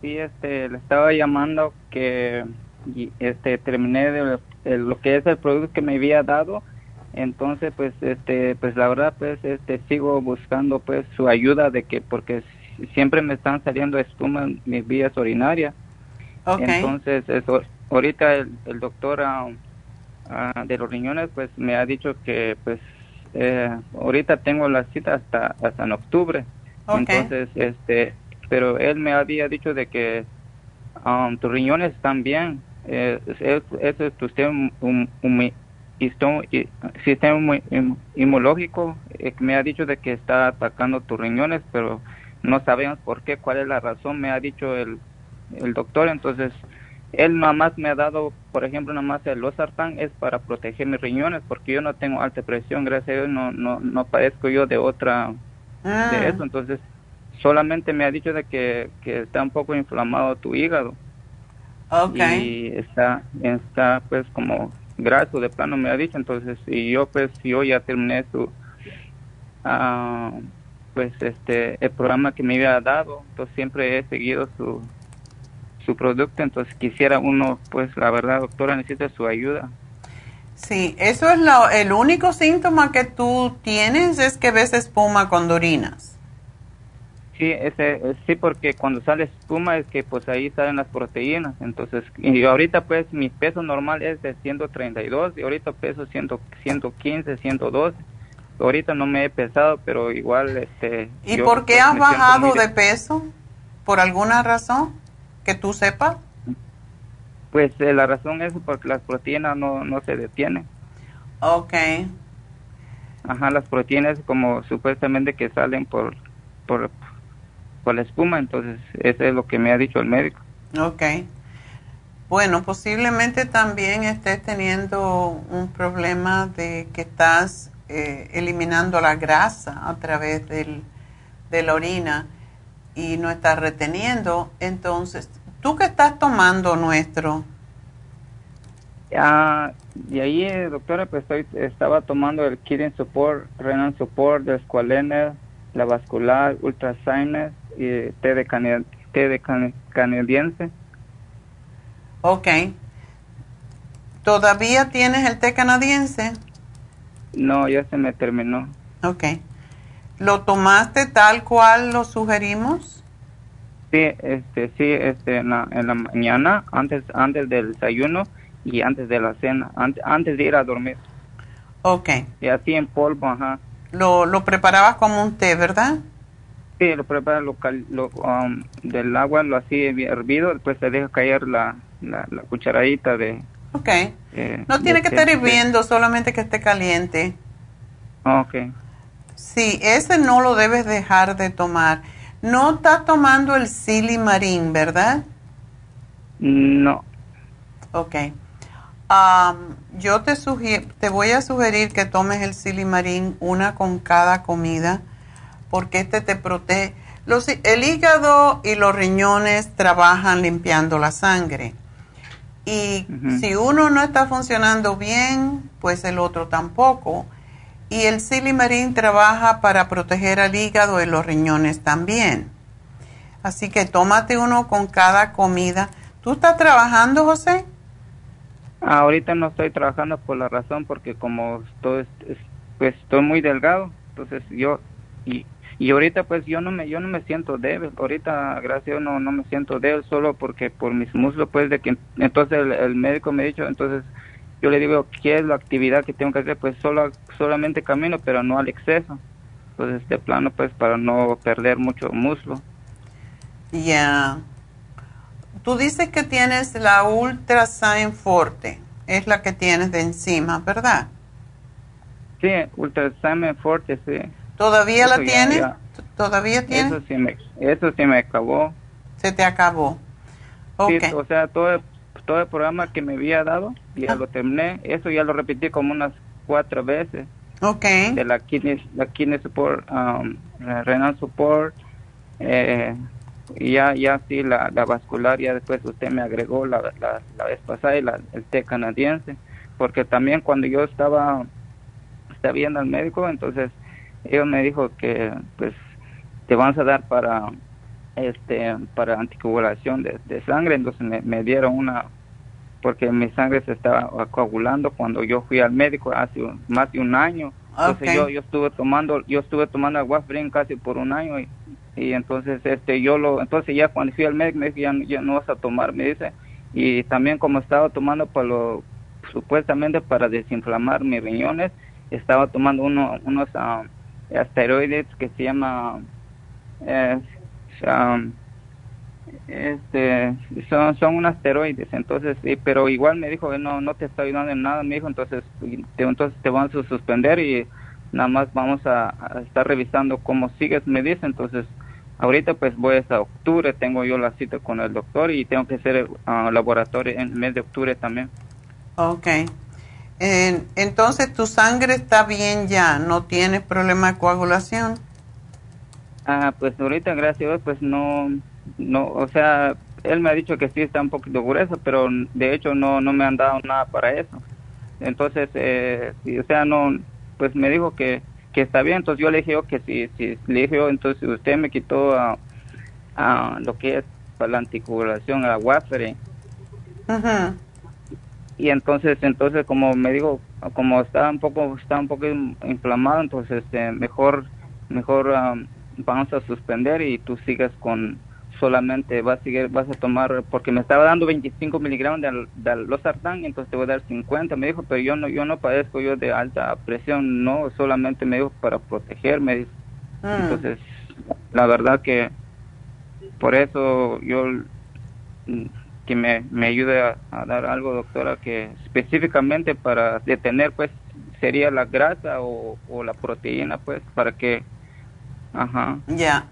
Sí, este, le estaba llamando que este terminé de, lo que es el producto que me había dado. Entonces pues este pues la verdad pues este sigo buscando pues su ayuda de que porque siempre me están saliendo espuma en mis vías urinarias. Entonces eso ahorita el, doctor ah, ah, de los riñones pues me ha dicho que pues eh, ahorita tengo la cita hasta hasta en octubre. Entonces este pero él me había dicho de que um, tus riñones están bien eh, eso es tu sistema, un, sistema inmunológico eh, me ha dicho de que está atacando tus riñones, pero no sabemos por qué, cuál es la razón, me ha dicho el, el doctor, entonces él nada más me ha dado, por ejemplo, nada más el losartán es para proteger mis riñones, porque yo no tengo alta presión, gracias a Dios no, no, no padezco yo de otra, de ah. eso, entonces solamente me ha dicho de que, que está un poco inflamado tu hígado. Y está, está pues como graso de plano me ha dicho, entonces, y yo pues yo ya terminé su, uh, pues este, el programa que me había dado, entonces siempre he seguido su, su producto, entonces quisiera uno, pues la verdad, doctora, necesita su ayuda. Sí, eso es lo, el único síntoma que tú tienes es que ves espuma cuando orinas. Sí, ese, sí, porque cuando sale espuma es que pues ahí salen las proteínas. Entonces, y ahorita pues mi peso normal es de 132 y ahorita peso 100, 115, 112. Ahorita no me he pesado, pero igual este... ¿Y por qué pues, has bajado de peso? ¿Por alguna razón que tú sepas? Pues eh, la razón es porque las proteínas no, no se detienen. Ok. Ajá, las proteínas como supuestamente que salen por, por con la espuma, entonces eso es lo que me ha dicho el médico. Ok. Bueno, posiblemente también estés teniendo un problema de que estás eh, eliminando la grasa a través del, de la orina y no estás reteniendo. Entonces, ¿tú qué estás tomando nuestro? Ah, y ahí, eh, doctora, pues estoy, estaba tomando el Kidney Support, Renal Support, el Squalene, la vascular, Ultrasigner y té de, té de canadiense. Ok. ¿Todavía tienes el té canadiense? No, ya se me terminó. Ok. ¿Lo tomaste tal cual lo sugerimos? Sí, este, sí, este, en la, en la mañana, antes, antes del desayuno y antes de la cena, antes, antes de ir a dormir. Ok. Y así en polvo, ajá. Lo, lo preparabas como un té, ¿verdad? Sí, lo prepara local, lo, um, del agua, lo así hervido, después se deja caer la, la, cucharadita de... Ok. Eh, no tiene que estar hirviendo, solamente que esté caliente. Ok. Sí, ese no lo debes dejar de tomar. No estás tomando el silimarín, ¿verdad? No. Ok. Um, yo te, te voy a sugerir que tomes el silimarín una con cada comida porque este te protege. Los, el hígado y los riñones trabajan limpiando la sangre. Y si uno no está funcionando bien, pues el otro tampoco. Y el silimarín trabaja para proteger al hígado y los riñones también. Así que tómate uno con cada comida. ¿Tú estás trabajando, José? Ahorita no estoy trabajando por la razón porque como estoy, pues estoy muy delgado, entonces yo y y ahorita pues yo no me yo no me siento débil. Ahorita gracias a no no me siento débil solo porque por mis muslos pues de que entonces el, médico me ha dicho entonces yo le digo qué es la actividad que tengo que hacer pues solo solamente camino pero no al exceso. Pues este plano pues para no perder mucho muslo ya. Tú dices que tienes la Ultra Sign Forte. Es la que tienes de encima verdad sí Ultra Sign Forte sí ¿Todavía la tienes? ¿Todavía tienes? Eso sí, me, eso sí me acabó. Se te acabó. Sí, o sea, todo todo el programa que me había dado, ya lo terminé. Eso ya lo repetí como unas cuatro veces. Ok. De la kidney, la kidney support, um, renal support, eh, y ya, ya sí, la, la vascular, ya después usted me agregó la, la, la vez pasada y la, el té canadiense porque también cuando yo estaba, estaba viendo al médico, entonces ellos me dijo que pues te van a dar para este para anticoagulación de, de sangre. Entonces me, me, dieron una porque mi sangre se estaba coagulando cuando yo fui al médico hace más de un año. Entonces yo, yo estuve tomando yo estuve tomando agua casi por un año y, y, entonces este yo lo entonces ya cuando fui al médico me dijo ya, no vas a tomar me dice. Y también como estaba tomando para lo supuestamente para desinflamar mis riñones estaba tomando uno, unos uh, asteroides que se llama eh, este son son unos asteroides entonces pero igual me dijo no no te está ayudando en nada me dijo entonces te, entonces te vamos a suspender y nada más vamos a, estar revisando cómo sigues me dice entonces ahorita pues voy hasta octubre tengo yo la cita con el doctor y tengo que hacer uh, laboratorio en el mes de octubre también okay entonces tu sangre está bien ya, no tienes problema de coagulación. Ah, pues ahorita gracias a Dios pues no, no, o sea, él me ha dicho que sí está un poquito grueso, pero de hecho no, no me han dado nada para eso. Entonces, eh, o sea, no, pues me dijo que, que está bien, entonces yo le dije que sí, sí, le dije yo, entonces usted me quitó a, a lo que es para la anticoagulación, a Warfarin. Ajá y entonces entonces como me dijo como estaba un poco estaba un poco inflamado entonces este, mejor mejor vamos a suspender y tú sigues con solamente vas a seguir, vas a tomar porque me estaba dando 25 miligramos de, de losartán entonces te voy a dar 50 me dijo pero yo no yo no padezco yo de alta presión no solamente me dijo para protegerme ah. entonces la verdad que por eso yo que me, me ayude a, dar algo, doctora, que específicamente para detener, pues, sería la grasa o, la proteína, pues, para que... Ajá. Ya.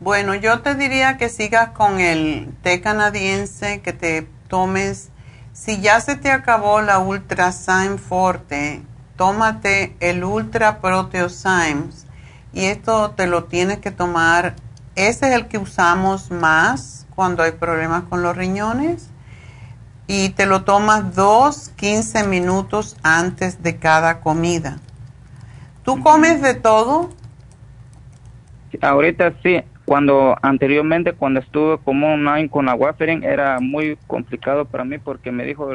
Bueno, yo te diría que sigas con el té canadiense, que te tomes, si ya se te acabó la Ultra Forte, tómate el Ultra Proteosymes y esto te lo tienes que tomar, ese es el que usamos más cuando hay problemas con los riñones y te lo tomas dos, 15 minutos antes de cada comida. ¿Tú comes de todo? Ahorita sí. Cuando anteriormente, cuando estuve como un año con la Warfarin, era muy complicado para mí porque me dijo,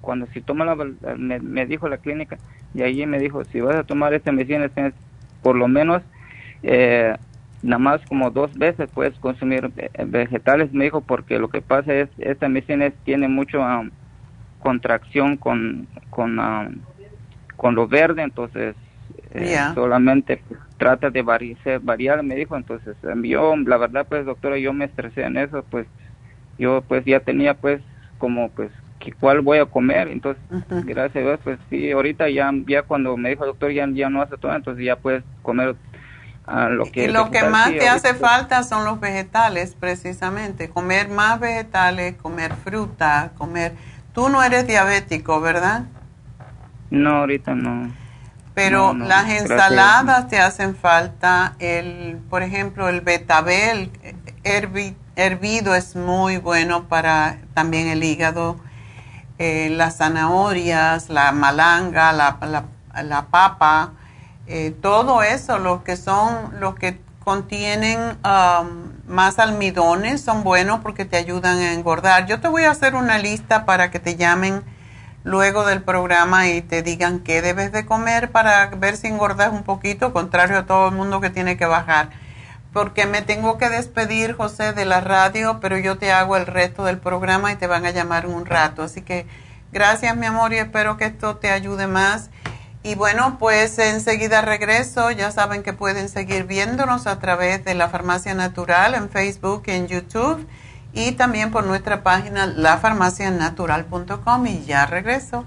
cuando si toma la, me, dijo la clínica, y allí me dijo, si vas a tomar esta medicina, por lo menos eh, nada más como dos veces puedes consumir eh, vegetales, me dijo, porque lo que pasa es, esta medicina tiene mucho um, contracción con, con, um, con lo verde, entonces eh, solamente trata de variar, me dijo, entonces yo, la verdad, pues doctora, yo me estresé en eso, pues yo pues ya tenía pues como pues cuál voy a comer, entonces gracias a Dios, pues sí, ahorita ya, ya cuando me dijo el doctor ya, ya no hace todo, entonces ya puedes comer lo que... Y lo que más te hace falta son los vegetales, precisamente. Comer más vegetales, comer fruta, comer... Tú no eres diabético, ¿verdad? No, ahorita no. Pero las ensaladas te hacen falta. El, por ejemplo, el betabel hervido es muy bueno para también el hígado. Eh, las zanahorias, la malanga, la, la, la papa eh, todo eso, lo que son, los que contienen um, más almidones son buenos porque te ayudan a engordar. Yo te voy a hacer una lista para que te llamen luego del programa y te digan qué debes de comer para ver si engordas un poquito, contrario a todo el mundo que tiene que bajar. Porque me tengo que despedir, José, de la radio, pero yo te hago el resto del programa y te van a llamar un rato. Así que gracias, mi amor, y espero que esto te ayude más. Y bueno, pues enseguida regreso. Ya saben que pueden seguir viéndonos a través de la Farmacia Natural en Facebook en YouTube y también por nuestra página lafarmacianatural.com y ya regreso.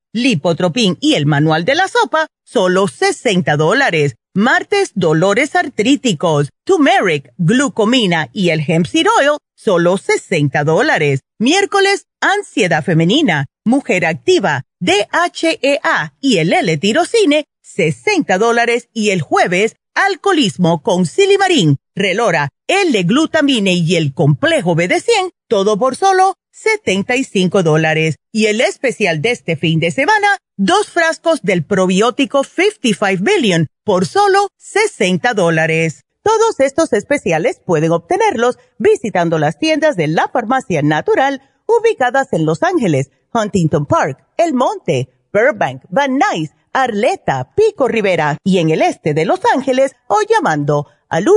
Lipotropin y el manual de la sopa, solo 60 dólares. Martes, dolores artríticos, turmeric, glucomina y el hemp seed oil, solo 60 dólares. Miércoles, ansiedad femenina, mujer activa, DHEA y el L-tirocine, 60 dólares. Y el jueves, alcoholismo con silimarín, relora, L-glutamine y el complejo BD100, todo por solo 75 dólares. Y el especial de este fin de semana, dos frascos del probiótico 55 Billion por solo 60 dólares. Todos estos especiales pueden obtenerlos visitando las tiendas de la farmacia natural ubicadas en Los Ángeles, Huntington Park, El Monte, Burbank, Van Nuys, Arleta, Pico Rivera y en el este de Los Ángeles o llamando al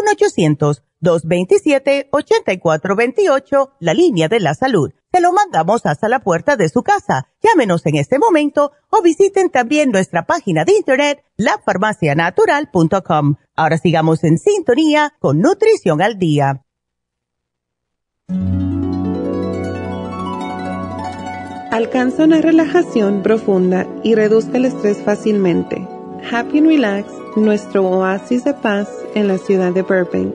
1-800-227-8428, la línea de la salud te lo mandamos hasta la puerta de su casa. Llámenos en este momento o visiten también nuestra página de internet, lafarmacianatural.com. Ahora sigamos en sintonía con Nutrición al Día. Alcanza una relajación profunda y reduzca el estrés fácilmente. Happy and Relax, nuestro oasis de paz en la ciudad de Burbank,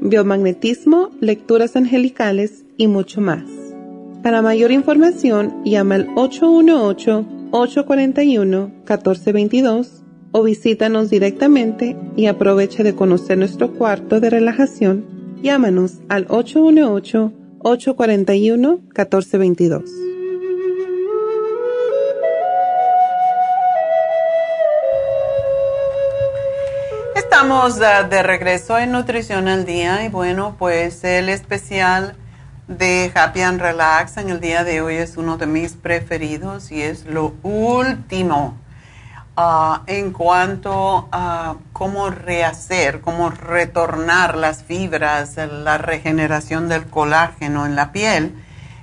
biomagnetismo, lecturas angelicales y mucho más. Para mayor información, llama al 818-841-1422 o visítanos directamente y aprovecha de conocer nuestro cuarto de relajación. Llámanos al 818-841-1422. Estamos ah, de regreso en Nutrición al Día y bueno, pues el especial de Happy and Relax en el día de hoy es uno de mis preferidos y es lo último ah, en cuanto a cómo rehacer, cómo retornar las fibras, la regeneración del colágeno en la piel.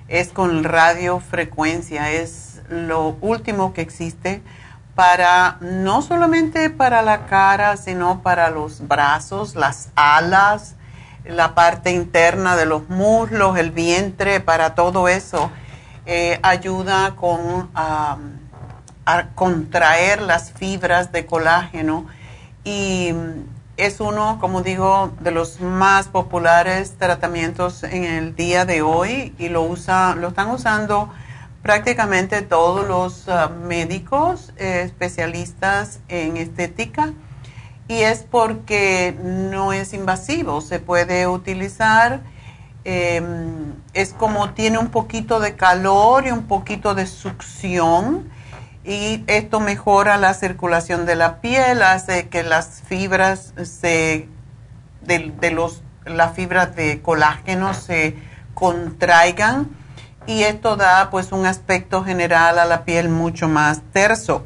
Es con radiofrecuencia, es lo último que existe para no solamente para la cara, sino para los brazos, las alas, la parte interna de los muslos, el vientre, para todo eso, eh, ayuda con, a contraer las fibras de colágeno. Y es uno, como digo, de los más populares tratamientos en el día de hoy y lo, usa, lo están usando prácticamente todos los ah, médicos eh, especialistas en estética y es porque no es invasivo, se puede utilizar, em, es como tiene un poquito de calor y un poquito de succión y esto mejora la circulación de la piel, hace que las fibras se, de, los, las fibras de colágeno se contraigan y esto da pues un aspecto general a la piel mucho más terso.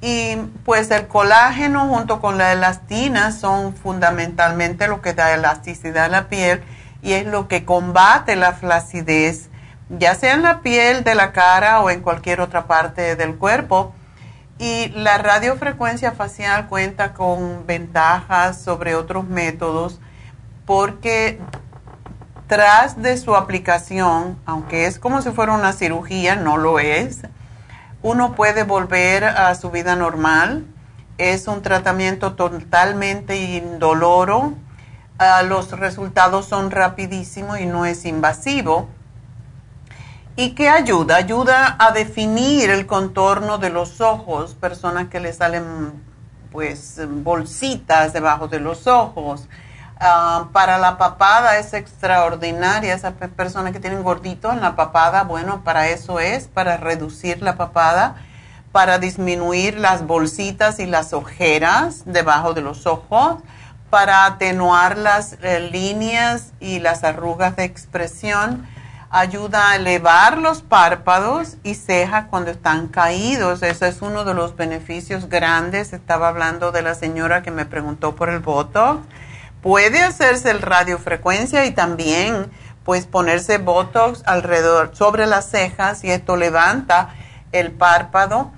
Y pues el colágeno junto con la elastina son fundamentalmente lo que da elasticidad a la piel y es lo que combate la flacidez, ya sea en la piel de la cara o en cualquier otra parte del cuerpo. Y la radiofrecuencia facial cuenta con ventajas sobre otros métodos porque tras de su aplicación, aunque es como si fuera una cirugía, no lo es, uno puede volver a su vida normal. Es un tratamiento totalmente indoloro. Ah, los resultados son rapidísimos y no es invasivo. ¿Y qué ayuda? Ayuda a definir el contorno de los ojos, personas que le salen pues bolsitas debajo de los ojos, Ah, para la papada es extraordinaria. Esas personas que tienen gordito en la papada, bueno, para eso es, para reducir la papada, para disminuir las bolsitas y las ojeras debajo de los ojos, para atenuar las eh, líneas y las arrugas de expresión. Ayuda a elevar los párpados y cejas cuando están caídos. Eso es uno de los beneficios grandes. Estaba hablando de la señora que me preguntó por el Botox Puede hacerse el radiofrecuencia y también pues ponerse Botox alrededor, sobre las cejas y esto levanta el párpado.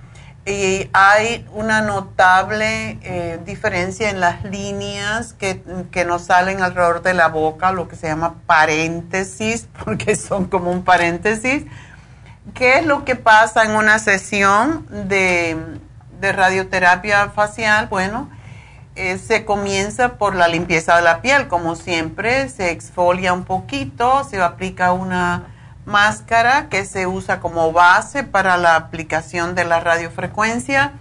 Y hay una notable eh, diferencia en las líneas que, que, nos salen alrededor de la boca, lo que se llama paréntesis, [laughs] porque son como un paréntesis. ¿Qué es lo que pasa en una sesión de, de radioterapia facial? Bueno, eh, se comienza por la limpieza de la piel, como siempre, se exfolia un poquito, se aplica una máscara que se usa como base para la aplicación de la radiofrecuencia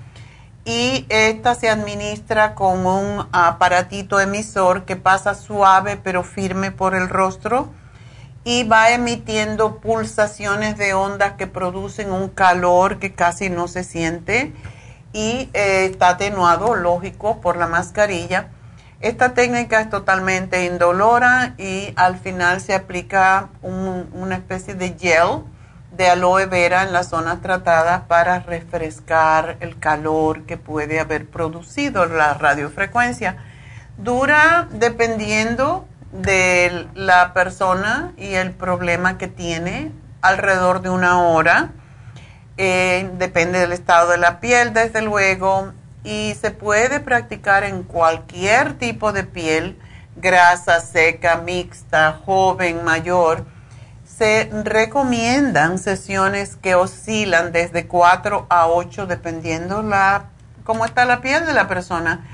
y esta se administra con un aparatito emisor que pasa suave pero firme por el rostro y va emitiendo pulsaciones de ondas que producen un calor que casi no se siente y eh, está atenuado, lógico, por la mascarilla. Esta técnica es totalmente indolora y al final se aplica una especie de gel de aloe vera en las zonas tratadas para refrescar el calor que puede haber producido la radiofrecuencia. Dura dependiendo de la persona y el problema que tiene alrededor de una hora. Eh, depende del estado de la piel, desde luego, y se puede practicar en cualquier tipo de piel, grasa, seca, mixta, joven, mayor se recomiendan sesiones que oscilan desde 4 a 8 dependiendo la cómo está la piel de la persona.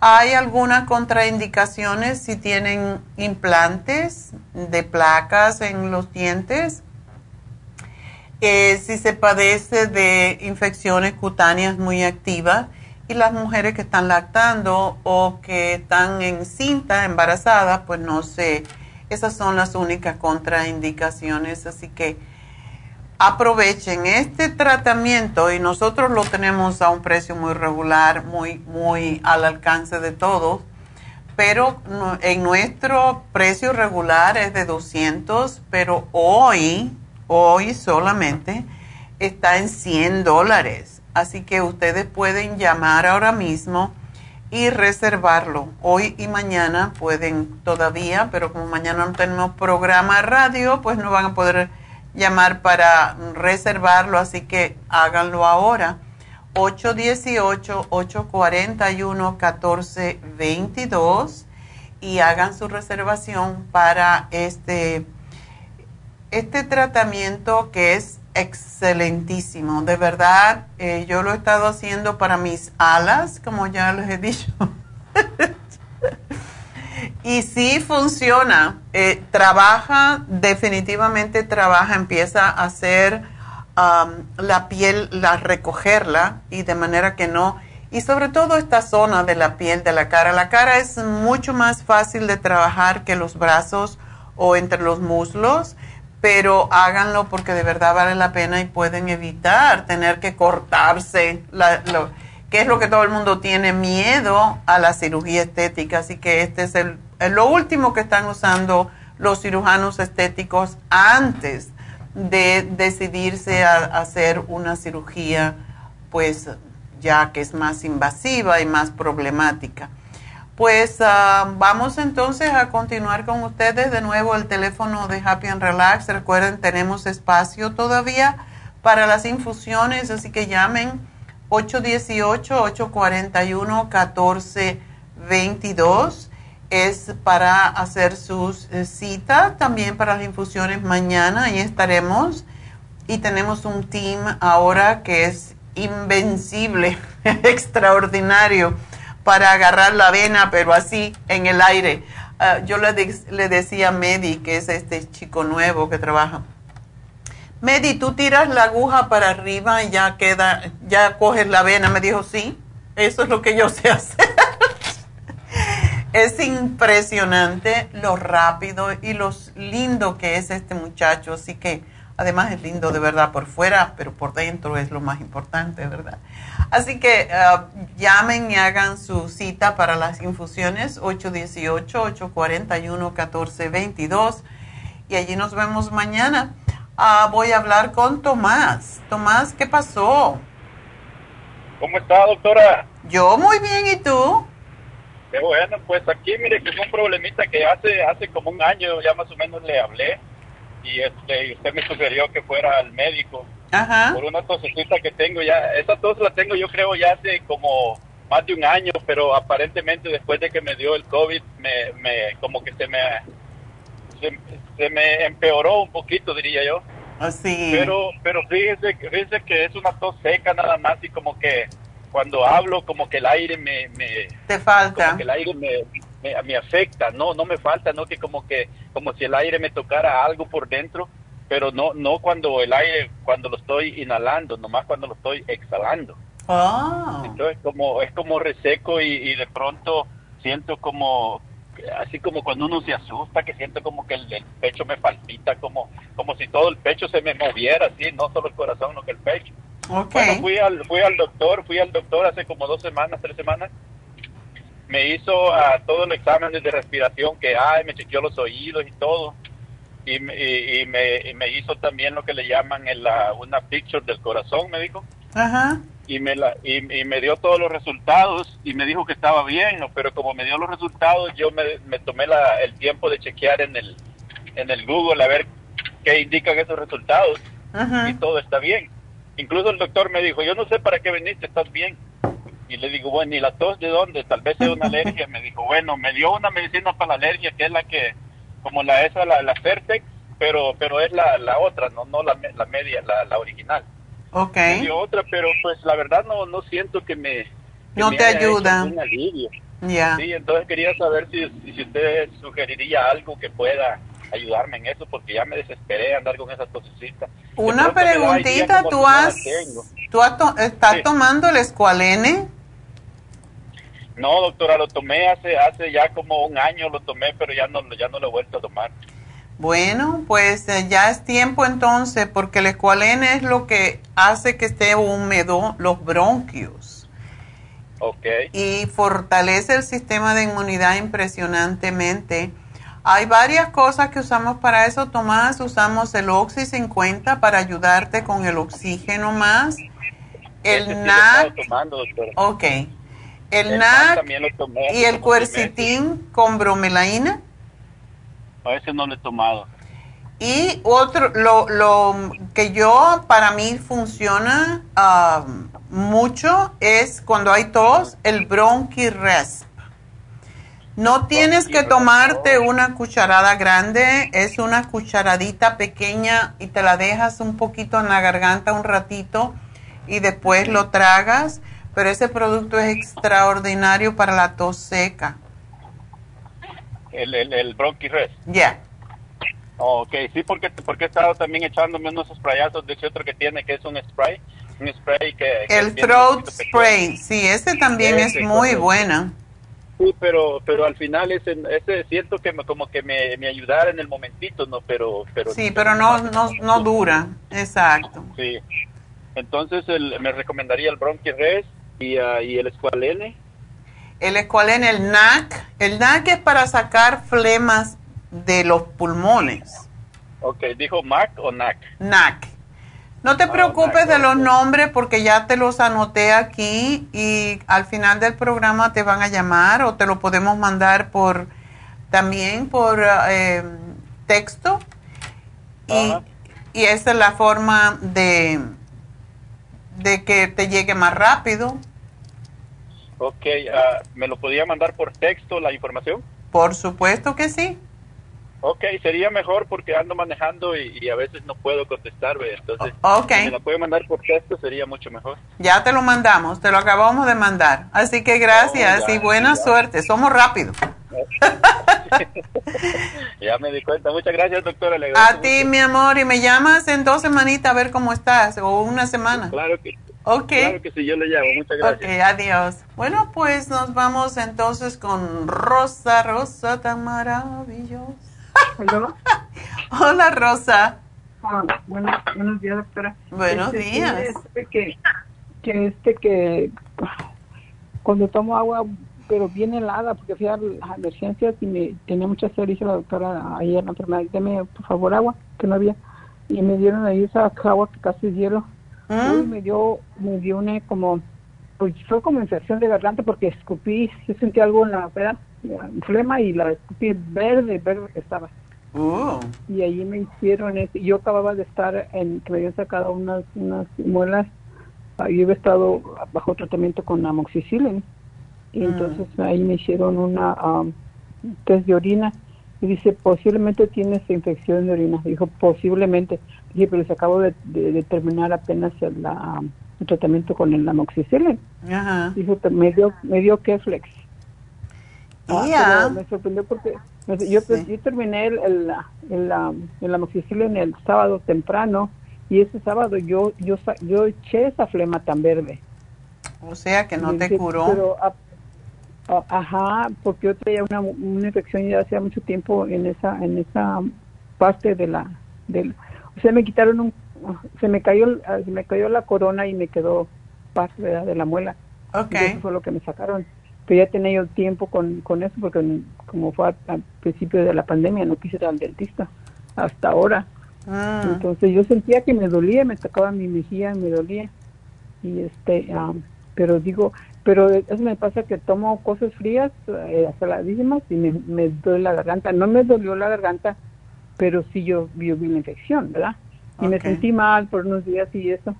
Hay algunas contraindicaciones si tienen implantes de placas en los dientes, eh, si se padece de infecciones cutáneas muy activas y las mujeres que están lactando o que están en cinta, embarazadas, pues no se esas son las únicas contraindicaciones, así que aprovechen este tratamiento y nosotros lo tenemos a un precio muy regular, muy, muy al alcance de todos, pero en nuestro precio regular es de 200, pero hoy, hoy solamente está en 100 dólares. Así que ustedes pueden llamar ahora mismo y reservarlo. Hoy y mañana pueden todavía, pero como mañana no tenemos programa radio, pues no van a poder llamar para reservarlo, así que háganlo ahora. 818-841-1422 y hagan su reservación para este, este tratamiento que es excelentísimo. De verdad, eh, yo lo he estado haciendo para mis alas, como ya les he dicho. [laughs] y sí funciona. Eh, trabaja, definitivamente trabaja, empieza a hacer la piel, la recogerla y de manera que no. Y sobre todo esta zona de la piel de la cara. La cara es mucho más fácil de trabajar que los brazos o entre los muslos pero háganlo porque de verdad vale la pena y pueden evitar tener que cortarse, lo, que es lo que todo el mundo tiene miedo a la cirugía estética. Así que este es el, lo último que están usando los cirujanos estéticos antes de decidirse a hacer una cirugía, pues ya que es más invasiva y más problemática. Pues ah, vamos entonces a continuar con ustedes de nuevo el teléfono de Happy and Relax. Recuerden, tenemos espacio todavía para las infusiones, así que llamen 818-841-1422. Es para hacer sus eh, citas, también para las infusiones mañana, ahí estaremos. Y tenemos un team ahora que es invencible, [laughs] extraordinario para agarrar la vena, pero así en el aire. Ah, yo le, le decía a Medi, que es este chico nuevo que trabaja, Medi, tú tiras la aguja para arriba y ya queda, ya coges la vena. Me dijo, sí, eso es lo que yo sé hacer. [laughs] es impresionante lo rápido y lo lindo que es este muchacho, así que Además es lindo de verdad por fuera, pero por dentro es lo más importante, ¿verdad? Así que uh, llamen y hagan su cita para las infusiones 818-841-1422 y allí nos vemos mañana. Uh, voy a hablar con Tomás. Tomás, ¿qué pasó? ¿Cómo está, doctora? Yo muy bien, ¿y tú? Qué bueno, pues aquí mire que es un problemita que hace, hace como un año ya más o menos le hablé y este usted me sugirió que fuera al médico. Por una tosecita que tengo ya esa tos la tengo yo creo ya hace como más de un año pero aparentemente después de que me dio el covid me, me como que se me se, me empeoró un poquito diría yo. Así pero pero fíjese fíjese que es una tos seca nada más y como que cuando hablo como que el aire me, me te falta. que el aire me, me, afecta, no, no me falta, no que como que, como si el aire me tocara algo por dentro, pero no, no cuando el aire, cuando lo estoy inhalando, nomás cuando lo estoy exhalando. Ah. Entonces como, es como reseco y, de pronto siento como, así como cuando uno se asusta, que siento como que el, pecho me palpita, como, como si todo el pecho se me moviera, así, no solo el corazón, no que el pecho. Okay. fui al, fui al doctor, fui al doctor hace como dos semanas, tres semanas, me hizo a todo el examen de respiración que hay, me chequeó los oídos y todo. y, me, me, hizo también lo que le llaman una picture del corazón, me dijo. Ajá. Y me, la, y, me dio todos los resultados y me dijo que estaba bien, pero como me dio los resultados, yo me, tomé la, el tiempo de chequear en el, en el Google a ver qué indican esos resultados y todo está bien. Incluso el doctor me dijo, yo no sé para qué veniste, estás bien. Y le digo, bueno, ¿y la tos de dónde? Tal vez es una alergia. Me dijo, bueno, me dio una medicina para la alergia, que es la que, como la esa, la, la Certex, pero, pero es la, la otra, no, no la, la media, la, la original. Ok. Me dio otra, pero pues la verdad no, no siento que me... no te ayuda. Alivio. Ya. Sí, entonces quería saber si, si usted sugeriría algo que pueda ayudarme en eso porque ya me desesperé andar con esas tosecitas. Una preguntita, ¿tú has, ¿tú estás tomando el escualene? No, doctora, lo tomé hace hace ya como un año lo tomé, pero ya no ya no lo he vuelto a tomar. Bueno, pues eh, ya es tiempo entonces, porque el escualene es lo que hace que esté húmedo los bronquios. Ok. Y fortalece el sistema de inmunidad impresionantemente. Hay varias cosas que usamos para eso, Tomás. Usamos el Oxy 50 para ayudarte con el oxígeno más. El NAC. ok. El, NAC y el cuercitín con bromelaína. A ese no lo he tomado. Y otro, lo, lo que yo, para mí funciona um, mucho es cuando hay tos, el Bronchi Rest. No tienes que tomarte una cucharada grande, es una cucharadita pequeña y te la dejas un poquito en la garganta un ratito y después lo tragas, pero ese producto es extraordinario para la tos seca. El, el, el Res. Ya. ok, sí, porque, porque he estado también echándome unos sprayazos de ese otro que tiene, que es un spray. Un spray que... el throat spray, sí, ese también es muy buena. Sí, pero pero al final ese, ese siento que me, como que me, me ayudara en el momentito, ¿no? Pero, pero sí, pero no, no, no dura, exacto. Sí. Entonces el, me recomendaría el Bronchi Res y, uh, y el Esqualene. El Esqualene, el NAC. El NAC es para sacar flemas de los pulmones. Ok, ¿dijo MAC o NAC? NAC. No te ah, preocupes de los nombres porque ya te los anoté aquí y al final del programa te van a llamar o te lo podemos mandar por también por eh, texto y, y, esa es la forma de, de que te llegue más rápido. Ok, ah, ¿me lo podía mandar por texto la información? Por supuesto que sí. Ok, sería mejor porque ando manejando y, a veces no puedo contestar, entonces okay. si me lo puede mandar por texto sería mucho mejor. Ya te lo mandamos, te lo acabamos de mandar. Así que gracias oh, y buena suerte, somos rápidos. [laughs] ya me di cuenta, muchas gracias doctora. a ti mi amor y me llamas en dos semanitas a ver cómo estás o una semana. Claro que Okay. Claro que sí, yo le llamo. Muchas gracias. Ok, adiós. Bueno, pues nos vamos entonces con Rosa, Rosa tan maravillosa. [laughs] Hola, Rosa. Ah, buenos, días, doctora. Buenos este, días. Este que, que este que cuando tomo agua, pero bien helada, porque fui a las emergencias y me tenía mucha sed, dice la doctora ayer la enfermedad, deme por favor agua, que no había. Y me dieron ahí esa agua que casi es hielo. Y me dio, me dio una como, pues fue como infección de garganta porque escupí, yo sentí algo en la peda flema y la escupí verde, verde que estaba. Oh. Y ahí me hicieron Yo acababa de estar en que me habían sacado unas, unas muelas. Yo había estado bajo tratamiento con amoxicilin. Y mm. entonces ahí me hicieron una um, test de orina. Y dice, posiblemente tienes infección de orina. Dijo, posiblemente. Dije, pero se acabó de, de, terminar apenas el, el, tratamiento con el amoxicilin. Dijo, me dio, me dio Keflex. Ah, me sorprendió porque yo, yo terminé el, el, el, el amoxicilin el sábado temprano y ese sábado yo yo yo eché esa flema tan verde. O sea que no te curó. ajá, porque yo traía una, una infección ya hacía mucho tiempo en esa en esa parte de la del o sea, me quitaron un se me cayó se me cayó la corona y me quedó parte de la muela. Okay. eso fue lo que me sacaron pero ya tenía yo tiempo con, con eso porque como fue al principio de la pandemia no quise ir al dentista. hasta ahora. Ah. Entonces yo sentía que me dolía, me tocaba mi mejilla, me dolía. Y este, pero digo, pero eso me pasa que tomo cosas frías, eh, saladísimas, y me, me duele la garganta. No me dolió la garganta, pero sí yo, vi una infección, ¿verdad? Y me sentí mal por unos días y eso.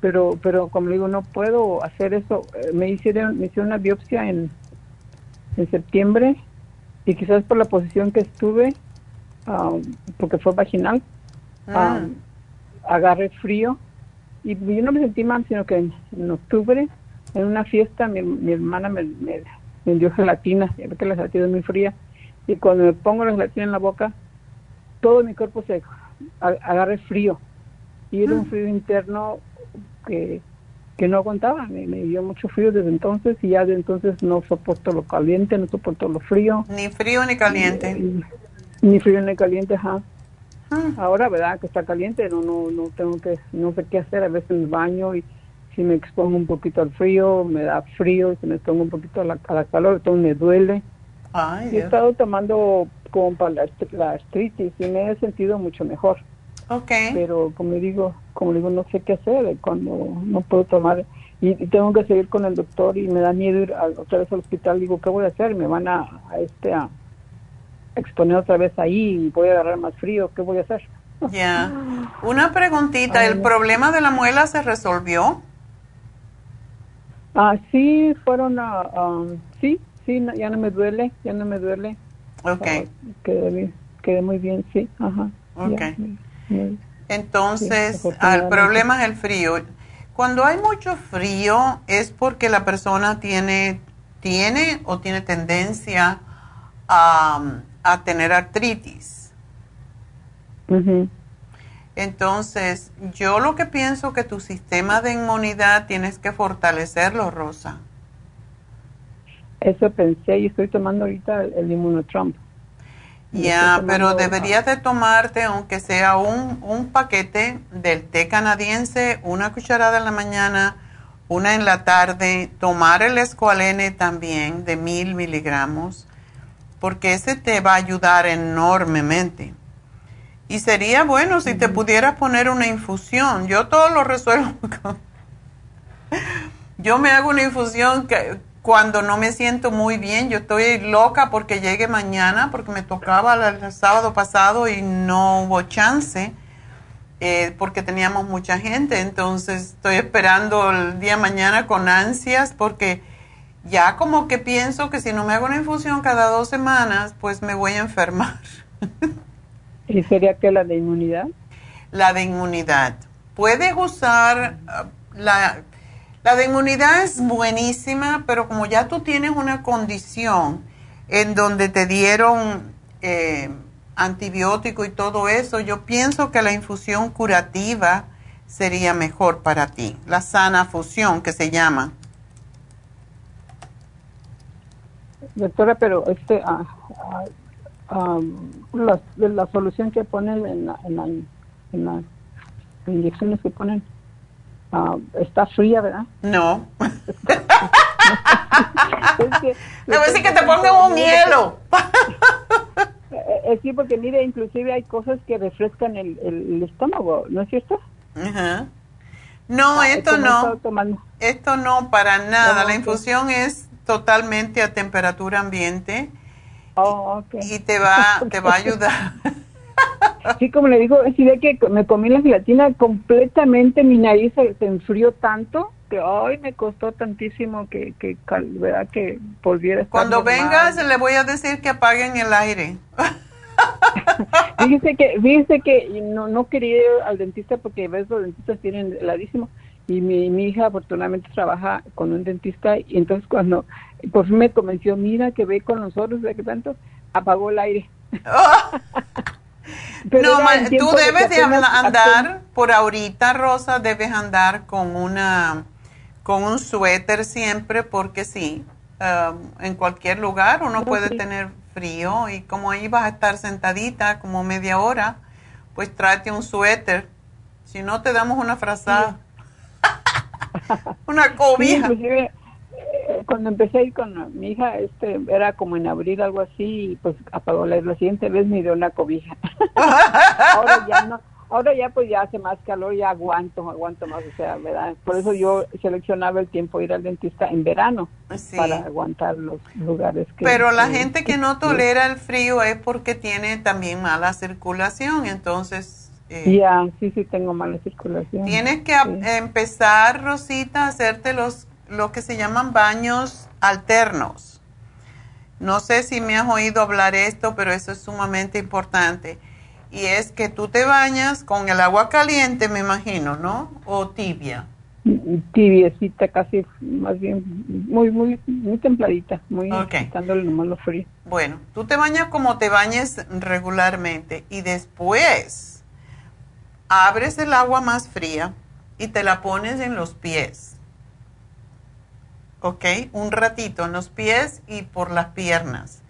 Pero, pero como digo, no puedo hacer eso. Eh, me hicieron, me hicieron una biopsia en, en septiembre y quizás por la posición que estuve, um, porque fue vaginal, ah. um, agarré frío y yo no me sentí mal, sino que en octubre en una fiesta mi, mi hermana me, me, dio gelatina, ya que la gelatina es muy fría, y cuando me pongo la gelatina en la boca, todo mi cuerpo se agarre frío. Y era un mm. frío interno que, que no aguantaba, me, dio mucho frío desde entonces y ya de entonces no soporto lo caliente, no soporto lo frío. Ni frío ni caliente. ni frío ni caliente, ajá. Mm. Ahora, ¿verdad? Que está caliente, no, no, no tengo que, no sé qué hacer, a veces me baño y si me expongo un poquito al frío, me da frío, si me expongo un poquito a la, calor, entonces me duele. y he estado tomando para la, la, artritis y me he sentido mucho mejor. Okay. Pero como digo, como digo, no sé qué hacer cuando no puedo tomar y, tengo que seguir con el doctor y me da miedo ir a, otra vez al hospital. Digo, ¿qué voy a hacer? Me van a, este a exponer otra vez ahí y voy a agarrar más frío. ¿Qué voy a hacer? Ya. Una preguntita, ¿el problema de la muela se resolvió? Ah, sí, fueron a, um, sí, sí, ya no me duele, ya no me duele. Ok. Ah, quedé, muy bien, sí, ajá. Ok. Entonces, el problema es el frío. Cuando hay mucho frío es porque la persona tiene, tiene o tiene tendencia a, a tener artritis. Entonces, yo lo que pienso que tu sistema de inmunidad tienes que fortalecerlo, Rosa. Eso pensé y estoy tomando ahorita el, inmunotrump. Ya, pero deberías de tomarte, aunque sea un, un paquete del té canadiense, una cucharada en la mañana, una en la tarde, tomar el escualene también de mil miligramos, porque ese te va a ayudar enormemente. Y sería bueno si te pudieras poner una infusión. Yo todo lo resuelvo. [laughs] yo me hago una infusión que cuando no me siento muy bien, yo estoy loca porque llegue mañana, porque me tocaba el sábado pasado y no hubo chance, eh, porque teníamos mucha gente. Entonces estoy esperando el día mañana con ansias porque ya como que pienso que si no me hago una infusión cada dos semanas, pues me voy a enfermar. [laughs] ¿Y sería que la de inmunidad? La de inmunidad. Puedes usar uh, la, la de inmunidad es buenísima, pero como ya tú tienes una condición en donde te dieron eh, antibiótico y todo eso, yo pienso que la infusión curativa sería mejor para ti, la sana fusión que se llama. Doctora, pero este, ah, ah, la, la, solución que ponen en, la, en, en las inyecciones que ponen está fría, ¿verdad? No. [laughs] es que, no, es que te pongan un hielo. [laughs] Eh, eh, sí, porque mire, inclusive hay cosas que refrescan el, el, estómago, ¿no es cierto? No, ah, esto no. Esto no, para nada. la infusión es totalmente a temperatura ambiente Oh, y te va, te va a ayudar. [laughs] Sí, como le digo, sí de que me comí la gelatina completamente, mi nariz se, enfrió tanto que hoy me costó tantísimo que, que, ¿verdad? que volviera a estar Cuando vengas le voy a decir que apaguen el aire. [laughs] fíjese que, fíjese que no, no quería ir al dentista porque ves los dentistas tienen heladísimo y mi, mi hija afortunadamente trabaja con un dentista y entonces cuando por fin me convenció, mira que ve con nosotros, de que tanto, apagó el aire. [laughs] no, tú debes de andar, por ahorita, Rosa, debes andar con una con un suéter siempre, porque sí, um, en cualquier lugar uno puede tener frío y como ahí vas a estar sentadita como media hora, pues tráete un suéter. Si no, te damos una frazada, [laughs] una cobija cuando empecé a ir con mi hija, este, era como en abril, algo así, y pues apagó la, la siguiente vez me dio una cobija. [laughs] ahora ya no, ahora ya pues ya hace más calor, ya aguanto, aguanto más, o sea, ¿verdad? Por eso yo seleccionaba el tiempo ir al dentista en verano para aguantar los lugares que... Pero la gente que no tolera el frío es porque tiene también mala circulación, entonces... Eh, ya, sí, sí, tengo mala circulación. Tienes que empezar, Rosita, a hacerte los lo que se llaman baños alternos. No sé si me has oído hablar esto, pero eso es sumamente importante. Y es que tú te bañas con el agua caliente, me imagino, ¿no? O tibia. Tibiecita, casi, más bien, muy, muy, muy templadita, muy quitándole nomás lo frío. Bueno, tú te bañas como te bañes regularmente y después abres el agua más fría y te la pones en los pies ¿ok? Un ratito en los pies y por las piernas.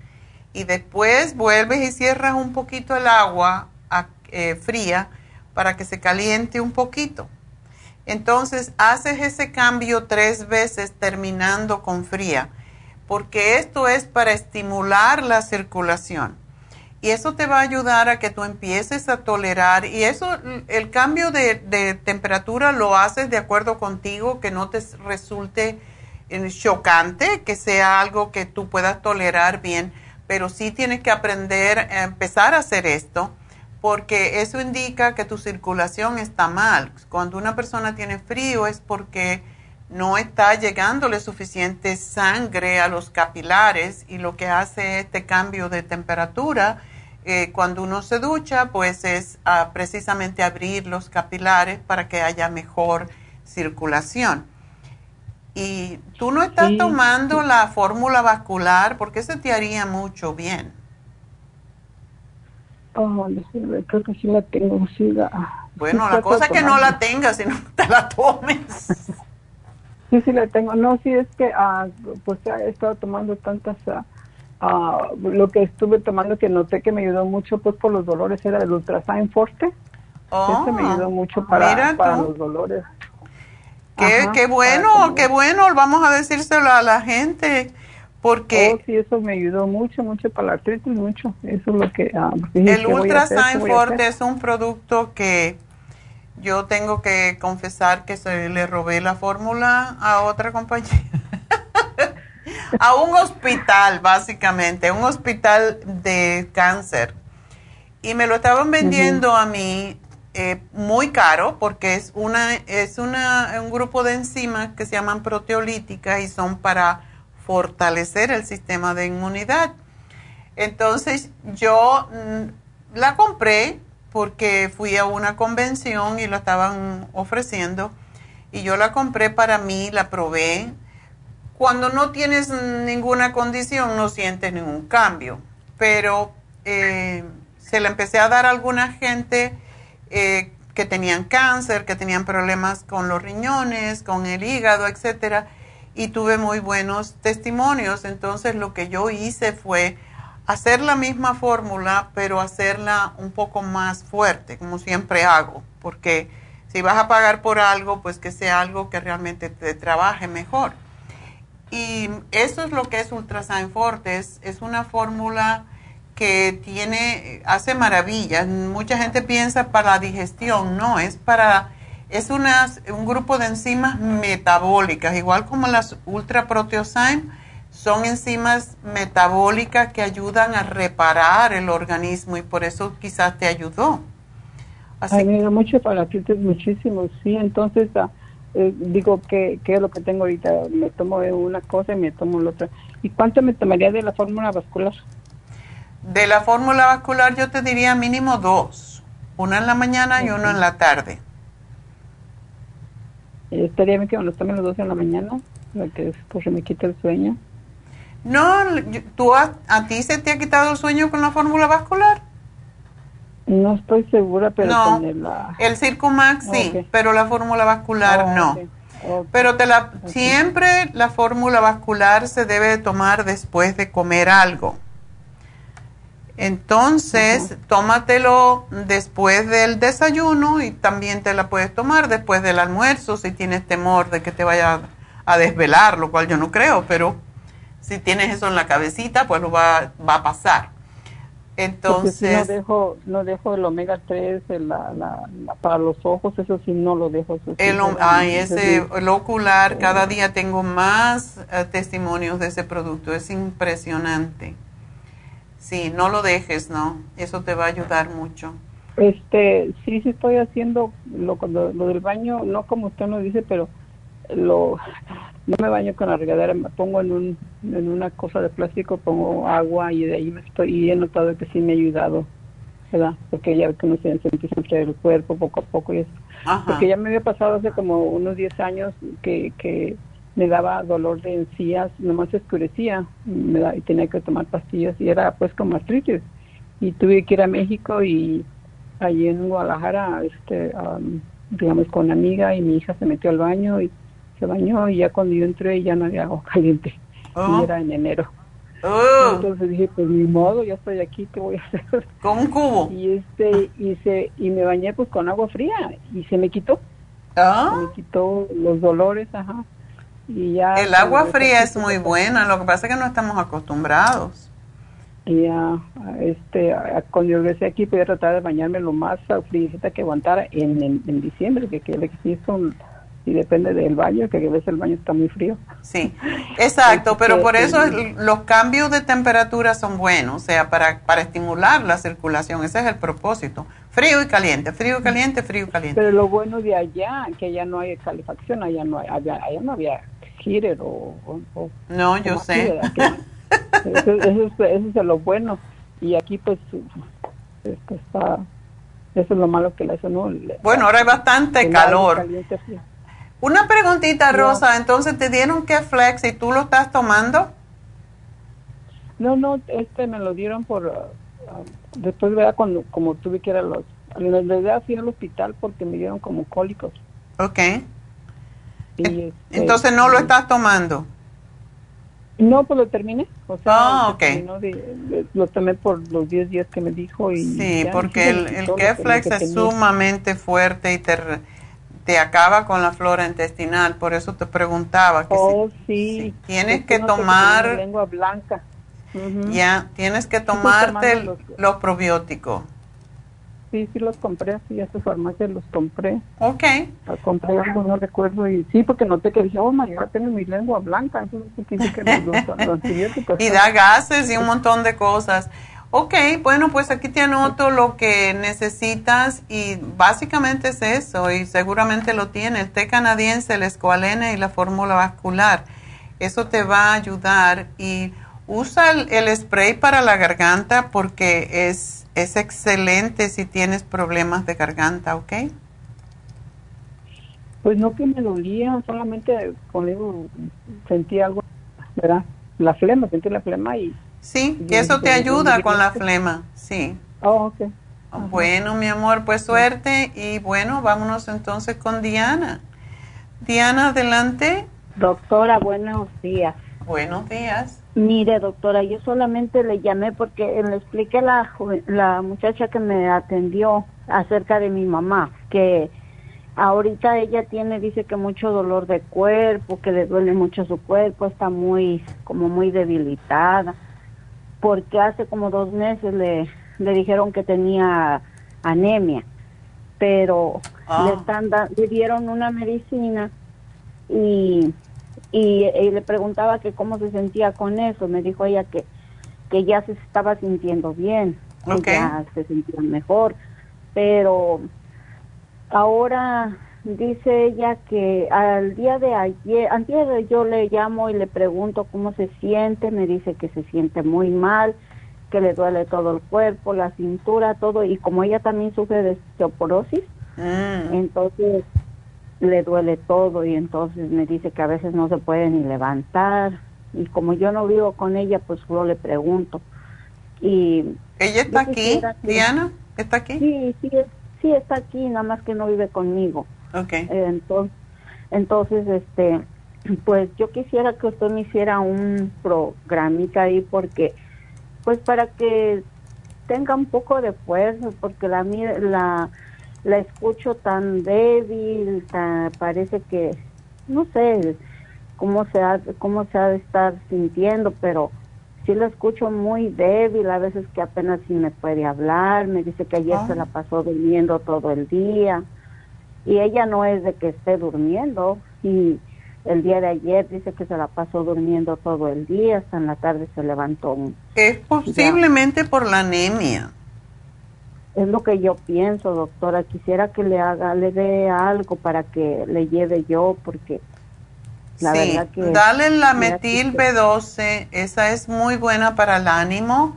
Y después vuelves y cierras un poquito el agua eh, fría para que se caliente un poquito. Entonces haces ese cambio tres veces terminando con fría, porque esto es para estimular la circulación. Y eso te va a ayudar a que tú empieces a tolerar. Y eso, el cambio de, de temperatura lo haces de acuerdo contigo, que no te resulte chocante, que sea algo que tú puedas tolerar bien, pero sí tienes que aprender a empezar a hacer esto, porque eso indica que tu circulación está mal. Cuando una persona tiene frío es porque no está llegándole suficiente sangre a los capilares y lo que hace este cambio de temperatura eh, cuando uno se ducha, pues es ah, precisamente abrir los capilares para que haya mejor circulación. Y tú no estás tomando la fórmula vascular porque se te haría mucho bien. Oh, creo que sí la tengo. Sí bueno, la cosa es que no la tengas, sino te la tomes. [laughs] Sí, sí la tengo. No, sí es que ah, pues he estado tomando tantas... Ah, ah, lo que estuve tomando que noté que me ayudó mucho pues por los dolores era el Ultrasign Forte. Oh, me ayudó mucho para, para los dolores. Qué, bueno, qué bueno, vamos a decírselo a la gente. Porque oh, sí, eso me ayudó mucho, mucho para la artritis, mucho. Eso es lo que. Ah, el Ultra Forte es un producto que yo tengo que confesar que se le robé la fórmula a otra compañía. [laughs] a un hospital, básicamente, un hospital de cáncer. Y me lo estaban vendiendo a mí eh, muy caro porque es una es un grupo de enzimas que se llaman proteolíticas y son para fortalecer el sistema de inmunidad. Entonces yo mm, la compré porque fui a una convención y la estaban ofreciendo y yo la compré para mí, la probé. Cuando no tienes ninguna condición no sientes ningún cambio, pero eh, se la empecé a dar a alguna gente eh, que tenían cáncer, que tenían problemas con los riñones, con el hígado, etcétera, y tuve muy buenos testimonios. Entonces lo que yo hice fue hacer la misma fórmula, pero hacerla un poco más fuerte, como siempre hago, porque si vas a pagar por algo, pues que sea algo que realmente te trabaje mejor. Y eso es lo que es Ultrasign Forte, es una fórmula que tiene, hace maravillas. Mucha gente piensa para la digestión, no, es para, es una, un grupo de enzimas metabólicas, igual como las ultra proteosyme, son enzimas metabólicas que ayudan a reparar el organismo y por eso quizás te ayudó. Así me mucho para la muchísimo, sí, entonces ah, eh, digo que, que es lo que tengo ahorita, me tomo una cosa y me tomo la otra. ¿Y cuánto me tomaría de la fórmula vascular? De la fórmula vascular yo te diría mínimo dos, una en la mañana y uno en la tarde. Estaría bien que me los tomen los dos en la mañana, para que se me quite el sueño. No, ¿tú a, ti se te ha quitado el sueño con la fórmula vascular? No estoy segura, pero no, el Circumax sí, pero la fórmula vascular oh, no. Pero te la, siempre la fórmula vascular se debe tomar después de comer algo. Entonces, tómatelo después del desayuno y también te la puedes tomar después del almuerzo si tienes temor de que te vaya a desvelar, lo cual yo no creo, pero si tienes eso en la cabecita, pues lo va, va a pasar. Entonces, no dejo, no dejo el omega 3 para los ojos, eso sí no lo dejo. el, ay, ese, el ocular, cada día tengo más eh, testimonios de ese producto, es impresionante. Sí, no lo dejes, ¿no? Eso te va a ayudar mucho. Este, sí, sí estoy haciendo lo, lo, del baño, no como usted nos dice, pero lo no me baño con la regadera, me pongo en, un, en una cosa de plástico, pongo agua y de ahí me estoy, y he notado que sí me ha ayudado, ¿verdad? Porque ya que uno se empieza a el cuerpo poco a poco y eso. Porque ya me había pasado hace como unos 10 años que, que me daba dolor de encías, nomás se oscurecía me da, y tenía que tomar pastillas y era pues como artritis. Y tuve que ir a México y allí en Guadalajara, este, digamos, con una amiga y mi hija se metió al baño y se bañó y ya cuando yo entré ya no había agua [laughs] caliente. Y oh. era en enero. Oh. Entonces dije, pues ni modo, ya estoy aquí, ¿qué voy a hacer? Con un cubo. Y este, y se, y me bañé pues con agua fría y se me quitó. Ah. Se me quitó los dolores, ajá. Y ya. El agua fría es muy buena, lo que pasa es que no estamos acostumbrados. Ya, este, cuando yo regresé aquí, podía tratar de bañarme lo más frío que aguantara en, en, diciembre, que, que, sí son y depende del baño, que a veces el baño está muy frío. Sí, exacto, pero por eso los cambios de temperatura son buenos, o sea, para, para estimular la circulación, ese es el propósito. Frío y caliente, frío y caliente, frío y caliente. Pero lo bueno de allá, que allá no hay calefacción, allá no, hay, allá, no había heater o... no, yo sé. eso, es, lo bueno. Y aquí pues está... Eso es lo malo que le hace, ¿no? Bueno, ahora hay bastante calor. Una preguntita, Rosa. Entonces, ¿te dieron que flex y tú lo estás tomando? No, no, este me lo dieron por... Uh, después, ¿verdad? Cuando, como tuve que ir a los... En realidad fui al hospital porque me dieron como cólicos. Ok. Este, entonces, ¿no lo estás tomando? No, pues lo terminé. O sea, ah, ok. lo tomé por los 10 días que me dijo. y Sí, porque el, el Keflex es sumamente fuerte y te te acaba con la flora intestinal, por eso te preguntaba que oh, sí. tienes que tomar lengua blanca. Ya, tienes que tomarte los, probióticos. Sí, sí los compré, sí, a su farmacia los compré. Ok. Los compré algo, no recuerdo, y sí, porque noté que dije, oh, mañana tengo mi lengua blanca, [laughs] y da gases y un montón de cosas. Ok, bueno, pues aquí te anoto lo que necesitas y básicamente es eso y seguramente lo tiene, el té canadiense, el escualene y la fórmula vascular. Eso te va a ayudar y usa el, spray para la garganta porque es, es excelente si tienes problemas de garganta, ¿ok? Pues no que me dolía, solamente conmigo sentí algo, ¿verdad? La flema, sentí la flema y Sí, que eso te ayuda con la flema, sí. Oh, ok. Bueno, mi amor, pues suerte y bueno, vámonos entonces con Diana. Diana, adelante. Doctora, buenos días. Buenos días. Mire, doctora, yo solamente le llamé porque le expliqué a la, la muchacha que me atendió acerca de mi mamá, que ahorita ella tiene, dice que mucho dolor de cuerpo, que le duele mucho su cuerpo, está muy, como muy debilitada porque hace como dos meses le, le dijeron que tenía anemia, pero ah. le, están le dieron una medicina y, y, le preguntaba que cómo se sentía con eso. Me dijo ella que, que ya se estaba sintiendo bien, que ya se sentía mejor, pero ahora dice ella que al día de ayer, antes yo le llamo y le pregunto cómo se siente, me dice que se siente muy mal, que le duele todo el cuerpo, la cintura, todo, y como ella también sufre de osteoporosis, mm. entonces le duele todo y entonces me dice que a veces no se puede ni levantar y como yo no vivo con ella, pues solo le pregunto. Y ella está aquí, Diana, está aquí. Sí, sí, sí está aquí, nada más que no vive conmigo. Okay. entonces, entonces, este, pues yo quisiera que usted me hiciera un programita ahí porque, pues para que tenga un poco de fuerza, porque la la la escucho tan débil, parece que, no sé, cómo se ha, cómo se ha de estar sintiendo, pero sí la escucho muy débil, a veces que apenas si me puede hablar, me dice que ayer se la ah. pasó durmiendo todo el día y ella no es de que esté durmiendo y el día de ayer dice que se la pasó durmiendo todo el día, hasta en la tarde se levantó. Es posiblemente por la anemia. Es lo que yo pienso, doctora. Quisiera que le haga, le dé algo para que le lleve yo, porque la verdad que. Dale la metil B12, esa es muy buena para el ánimo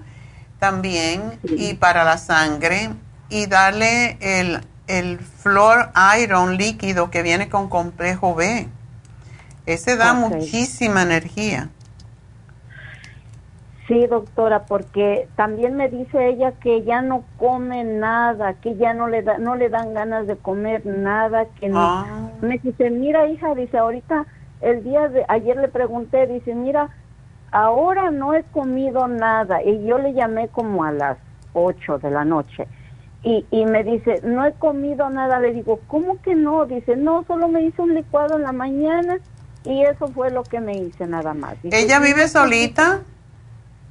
también y para la sangre. Y dale el, el Flor Iron líquido que viene con complejo B. Ese da muchísima energía. Sí, doctora, porque también me dice ella que ya no come nada, que ya no le da, no le dan ganas de comer nada, que no. Ah. Me dice, mira hija, dice, ahorita el día de ayer le pregunté, dice, mira, ahora no he comido nada y yo le llamé como a las 8 de la noche y, y me dice, no he comido nada, le digo, ¿cómo que no? Dice, no, solo me hice un licuado en la mañana y eso fue lo que me hice nada más. ¿Ella vive solita?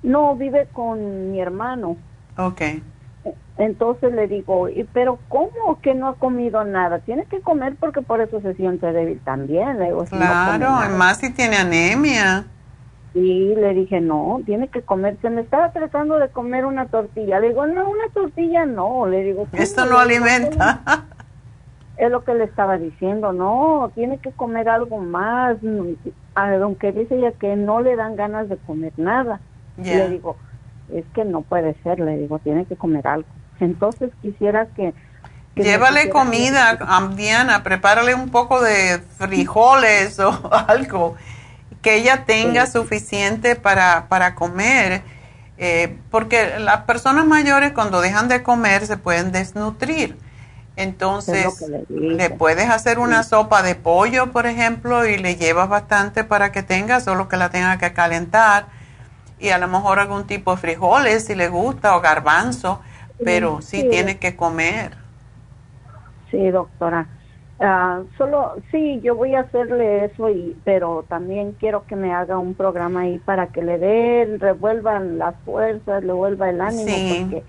No, vive con mi hermano. Ok. Entonces le digo, pero ¿cómo que no ha comido nada? Tiene que comer porque por eso se siente débil también. Le digo, claro, más si tiene anemia. Y le dije, no, tiene que comer. Se me estaba tratando de comer una tortilla. Le digo, no, una tortilla no. Le digo, esto no alimenta. es lo que le estaba diciendo, no, tiene que comer algo más, aunque dice ella que no le dan ganas de comer nada. Le digo, es que no puede ser, le digo, tiene que comer algo. Entonces quisiera que... Llévale comida, Diana, prepárale un poco de frijoles o [laughs] algo, que ella tenga suficiente para, para comer. Eh, porque las personas mayores cuando dejan de comer se pueden desnutrir. Entonces, le, puedes hacer una sopa de pollo, por ejemplo, y le llevas bastante para que tenga, solo que la tenga que calentar. Y a lo mejor algún tipo de frijoles si le gusta o garbanzo, pero sí, tiene que comer. Sí, doctora. Ah, solo, sí, yo voy a hacerle eso, y, pero también quiero que me haga un programa ahí para que le den, revuelvan las fuerzas, le vuelva el ánimo, porque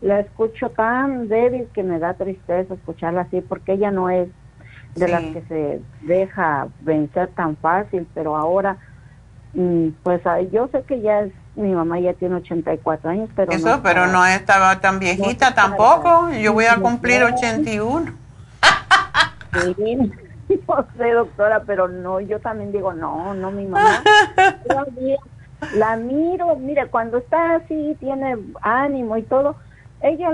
la escucho tan débil que me da tristeza escucharla así porque ella no es de las que se deja vencer tan fácil, pero ahora pues yo sé que ya es mi mamá ya tiene 84 años, pero Eso, no pero no estaba tan viejita tampoco. Yo voy a cumplir 81. Sí, [laughs] no sé, doctora, pero no, yo también digo, no, no, mi mamá. [laughs] la miro, mire, cuando está así, tiene ánimo y todo, ella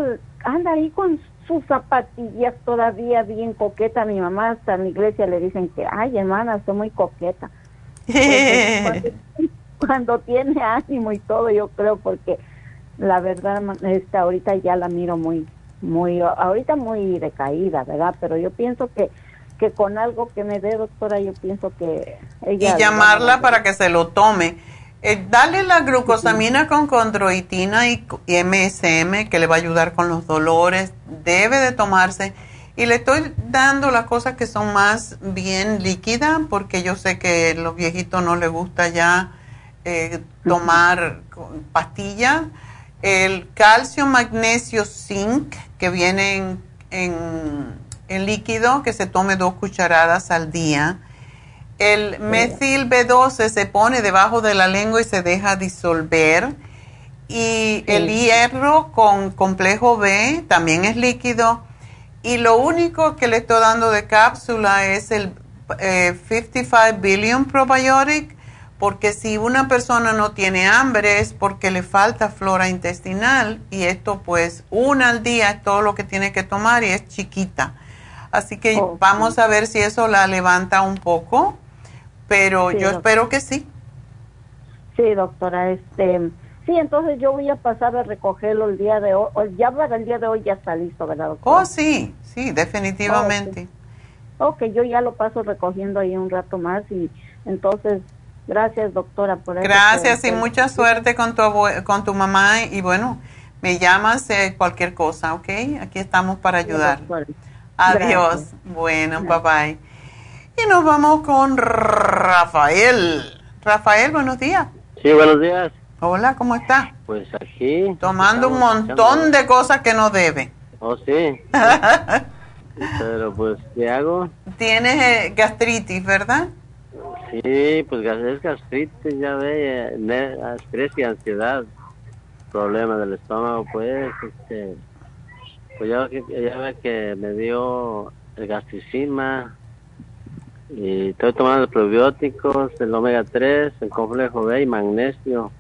anda ahí con sus zapatillas todavía bien coqueta. Mi mamá hasta en la iglesia le dicen que, ay, hermana, soy muy coqueta. Pues, [laughs] cuando, tiene ánimo y todo, yo creo, porque la verdad, este, ahorita ya la miro muy, muy, ahorita muy decaída, ¿verdad? Pero yo pienso que que con algo que me dé, doctora, yo pienso que ella... Y llamarla para que se lo tome. Eh, dale la glucosamina con condroitina y, MSM que le va a ayudar con los dolores. Debe de tomarse. Y le estoy dando las cosas que son más bien líquidas porque yo sé que a los viejitos no les gusta ya eh, tomar pastillas. El calcio, magnesio, zinc que viene en, en líquido que se tome dos cucharadas al día el metil B12 se pone debajo de la lengua y se deja disolver. Y el hierro con complejo B también es líquido. Y lo único que le estoy dando de cápsula es el 55 eh, Billion Probiotic, porque si una persona no tiene hambre es porque le falta flora intestinal y esto pues una al día es todo lo que tiene que tomar y es chiquita. Así que vamos a ver si eso la levanta un poco pero yo espero que sí. Sí, doctora, este, sí, entonces yo voy a pasar a recogerlo el día de hoy, ya para el día de hoy ya está listo, ¿verdad, doctora? Oh, sí, sí, definitivamente. ok, yo ya lo paso recogiendo ahí un rato más y entonces, gracias, doctora, por eso. Gracias y mucha suerte con tu, con tu mamá y bueno, me llamas eh, cualquier cosa, ¿ok? Aquí estamos para ayudar. Adiós. Bueno, bye bye. Y nos vamos con Rafael. Rafael, buenos días. Sí, buenos días. Hola, ¿cómo está? Pues aquí. Tomando un montón de cosas que no debe. Oh, sí. [laughs] Pero pues, ¿qué hago? Tienes eh, gastritis, ¿verdad? Sí, pues es gastritis, ya ve, estrés y ansiedad. Problema del estómago, pues, este, pues ya, ya ve que me dio el gastricima y estoy tomando probióticos, el omega 3, el complejo B y magnesio.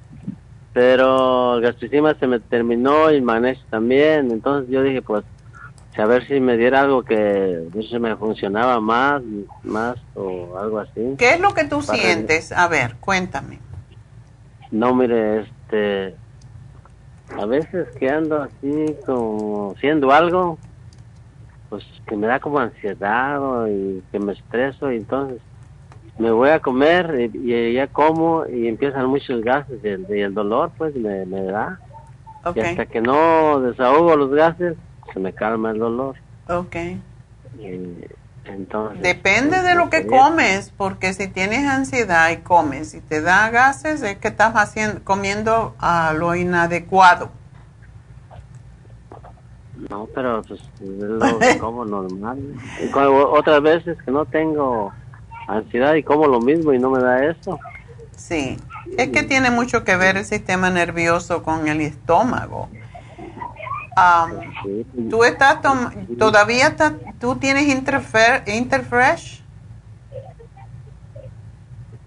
Pero el gastricima se me terminó y el magnesio también, entonces yo dije, pues a ver si me diera algo que no sé, me funcionaba más, más o algo así. ¿Qué es lo que tú sientes? A ver, cuéntame. No, mire, este, a veces que ando así como siendo algo, pues que me da como ansiedad y que me estreso y entonces me voy a comer y, ya como y empiezan muchos gases y el, dolor pues me, da. Y hasta que no desahogo los gases, se me calma el dolor. Ok. entonces, Depende pues, de lo que comes, porque si tienes ansiedad y comes y te da gases, es que estás haciendo, comiendo a lo inadecuado. No, pero pues es lo [laughs] que como normal. otras veces que no tengo ansiedad y como lo mismo y no me da eso. Sí, es que tiene mucho que ver el sistema nervioso con el estómago. ¿Tú estás todavía tú tienes Interfer Interfresh?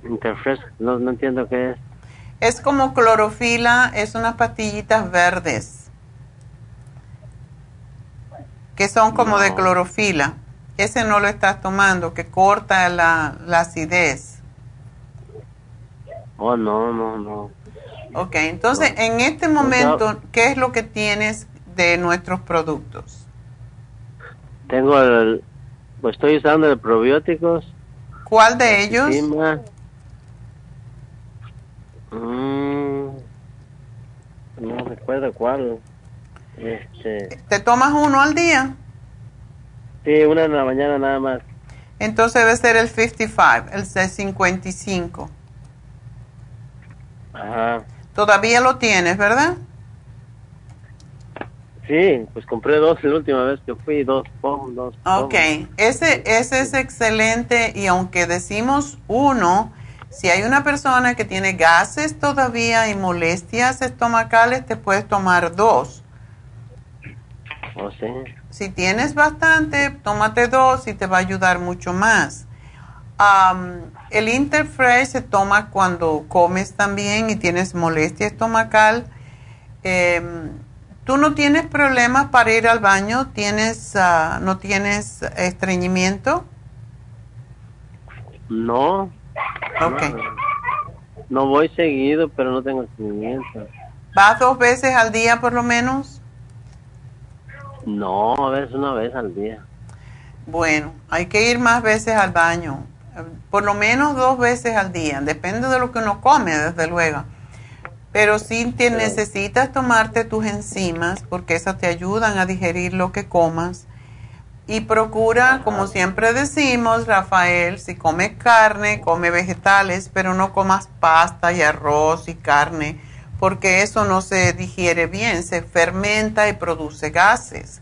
Interfresh, no, no entiendo qué es. Es como clorofila, es unas pastillitas verdes que son como de clorofila. Ese no lo estás tomando, que corta la, la acidez. Oh, no, no, no. Ok, entonces en este momento, ¿qué es lo que tienes de nuestros productos? Tengo el, pues estoy usando el probióticos. ¿Cuál de ellos? Mm, no recuerdo cuál. Este, ¿Te tomas uno al día? Sí, una en la mañana nada más. Entonces debe ser el 55, el C55. Ajá. Todavía lo tienes, ¿verdad? Sí, pues compré dos la última vez que fui, dos dos. Ok, ese, ese es excelente y aunque decimos uno, si hay una persona que tiene gases todavía y molestias estomacales, te puedes tomar dos. Oh, sí. Si tienes bastante, tómate dos y te va a ayudar mucho más. el Interfresh se toma cuando comes también y tienes molestia estomacal. Em, ¿Tú no tienes problemas para ir al baño? ¿Tienes, ah, ¿No tienes estreñimiento? No. Ok. No, voy seguido, pero no tengo estreñimiento. ¿Vas dos veces al día por lo menos? No, a veces una vez al día. Bueno, hay que ir más veces al baño. Por lo menos dos veces al día. Depende de lo que uno come, desde luego. Pero sí te necesitas tomarte tus enzimas porque esas te ayudan a digerir lo que comas. Y procura, como siempre decimos, Rafael, si comes carne, come vegetales, pero no comas pasta y arroz y carne, porque eso no se digiere bien, se fermenta y produce gases.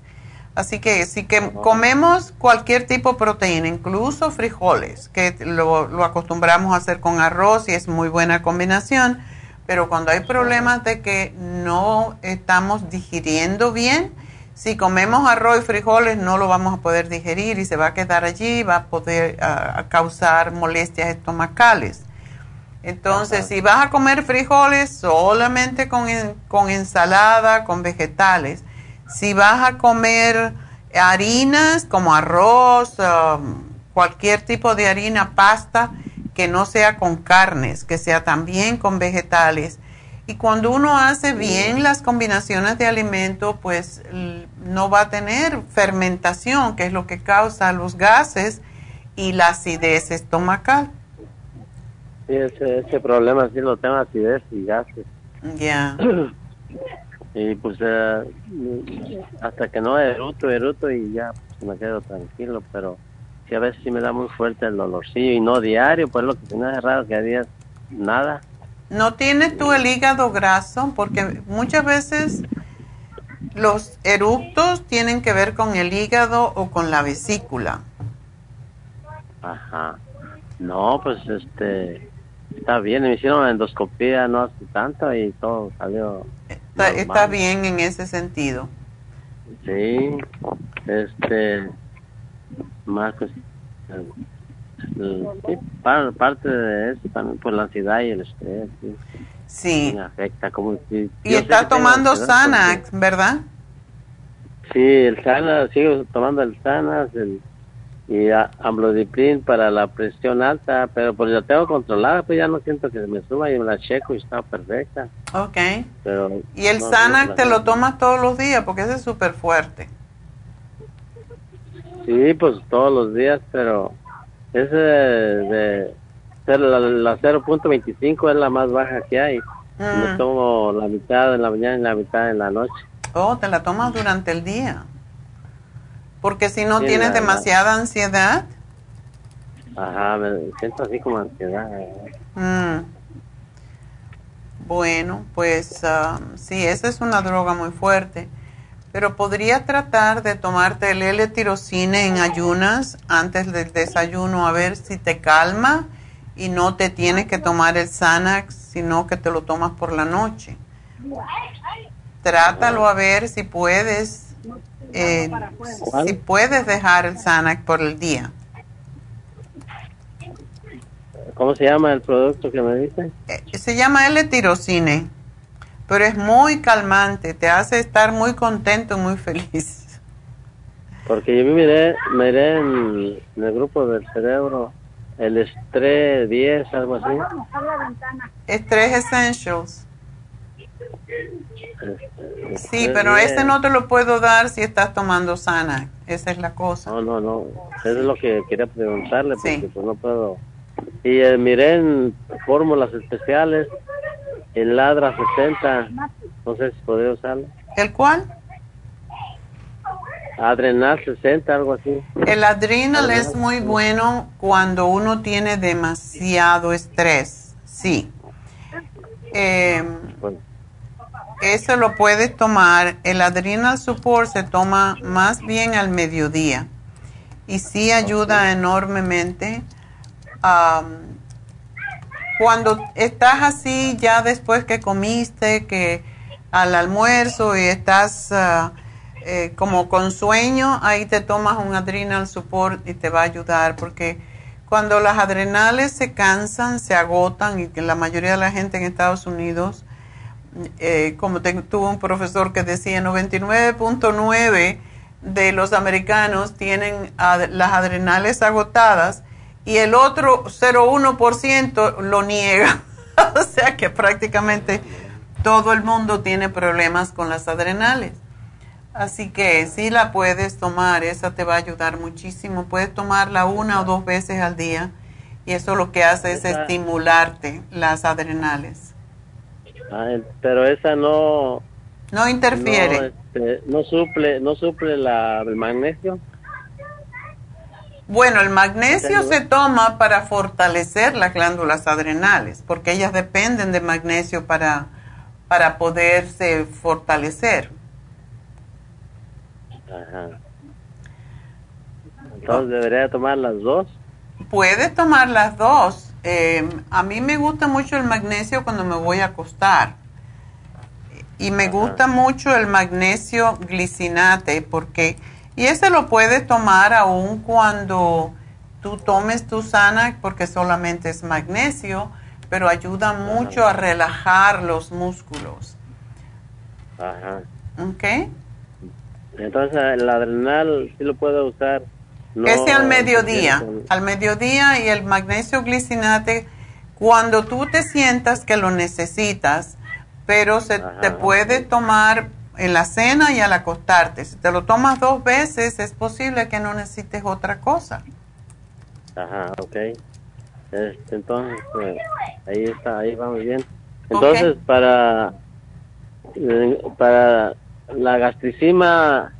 Así que si que comemos cualquier tipo de proteína, incluso frijoles, que lo, lo acostumbramos a hacer con arroz y es muy buena combinación, pero cuando hay problemas de que no estamos digiriendo bien, si comemos arroz y frijoles no lo vamos a poder digerir y se va a quedar allí, va a poder causar molestias estomacales. Entonces, si vas a comer frijoles solamente con, con ensalada, con vegetales, si vas a comer harinas como arroz, um, cualquier tipo de harina, pasta, que no sea con carnes, que sea también con vegetales. Y cuando uno hace bien las combinaciones de alimentos, pues no va a tener fermentación, que es lo que causa los gases y la acidez estomacal. Sí, ese, problema sí lo tengo, acidez y gases. Ya. [clears throat] y pues eh, hasta que no eruto, eruto y ya pues, me quedo tranquilo, pero que a veces sí me da muy fuerte el dolorcillo y no diario, pues lo que me hace raro que a días nada. ¿No tienes tú el hígado graso? Porque muchas veces los eructos tienen que ver con el hígado o con la vesícula. Ajá. No, pues este está bien, me hicieron la endoscopía no hace tanto y todo salió. Está, está bien en ese sentido. Sí, este más pues sí, parte de eso también por la ansiedad y el estrés. Sí. Me afecta como si, Y está tomando Xanax, ¿verdad? Sí, el Xanax, sigo tomando el Xanax el, y amlodipin para la presión alta, pero pues ya tengo controlada, pues ya no siento que me suba y me la checo y está perfecta. Ok. Pero ¿Y el Xanax te lo tomas todos los días? Porque ese es súper fuerte. Sí, pues todos los días, pero ese de, la, la 0.25 es la más baja que hay. Me mm. tomo la mitad en la mañana y la mitad en la noche. Oh, te la tomas durante el día. Porque si no tienes demasiada ansiedad. Ajá, me siento así como ansiedad. Mm. Bueno, pues um, sí, esa es una droga muy fuerte. Pero podría tratar de tomarte el L-tirocine en ayunas antes del desayuno a ver si te calma y no te tienes que tomar el Xanax, sino que te lo tomas por la noche. Trátalo a ver si puedes, eh, si puedes dejar el Xanax por el día. ¿Cómo se llama el producto que me dice? Eh, se llama L-tirocine pero es muy calmante, te hace estar muy contento, muy feliz. Porque yo miré, miré en, el grupo del cerebro el estrés 10, algo así. Estrés Essentials. Este, sí, pero ese no te lo puedo dar si estás tomando sana. Esa es la cosa. No, no, no. Eso es lo que quería preguntarle, porque pues no puedo. Y eh, miré en fórmulas especiales el Ladra 60, no sé si podría usarlo. ¿El cuál? Adrenal 60, algo así. El adrenal es muy bueno cuando uno tiene demasiado estrés, sí. Eh, eso lo puedes tomar. El adrenal support se toma más bien al mediodía y sí ayuda enormemente. Cuando estás así, ya después que comiste, que al almuerzo y estás eh, como con sueño, ahí te tomas un adrenal support y te va a ayudar porque cuando las adrenales se cansan, se agotan y que la mayoría de la gente en Estados Unidos, eh, como tuvo un profesor que decía 99.9 de los americanos tienen las adrenales agotadas y el otro 0,1% lo niega. [laughs] o sea que prácticamente todo el mundo tiene problemas con las adrenales. Así que si la puedes tomar, esa te va a ayudar muchísimo. Puedes tomarla una o dos veces al día y eso lo que hace es estimularte las adrenales. Pero esa no... No interfiere. No, este, no suple, no suple la, el magnesio. Bueno, el magnesio se toma para fortalecer las glándulas adrenales, porque ellas dependen de magnesio para, para poderse fortalecer. Ajá. Entonces, ¿debería tomar las dos? Puedes tomar las dos. Eh, a mí me gusta mucho el magnesio cuando me voy a acostar. Y me gusta mucho el magnesio glicinate porque y ese lo puedes tomar aún cuando tú tomes tu Xanax porque solamente es magnesio, pero ayuda mucho a relajar los músculos. Ajá. ¿Ok? Entonces el adrenal sí lo puedo usar. No Ese al mediodía, al mediodía y el magnesio glicinate cuando tú te sientas que lo necesitas, pero se te puede tomar en la cena y al acostarte. Si te lo tomas dos veces, es posible que no necesites otra cosa. Ajá, ok. Este, entonces, pues, ahí está, ahí va muy bien. Entonces, para, eh, para la gastricima,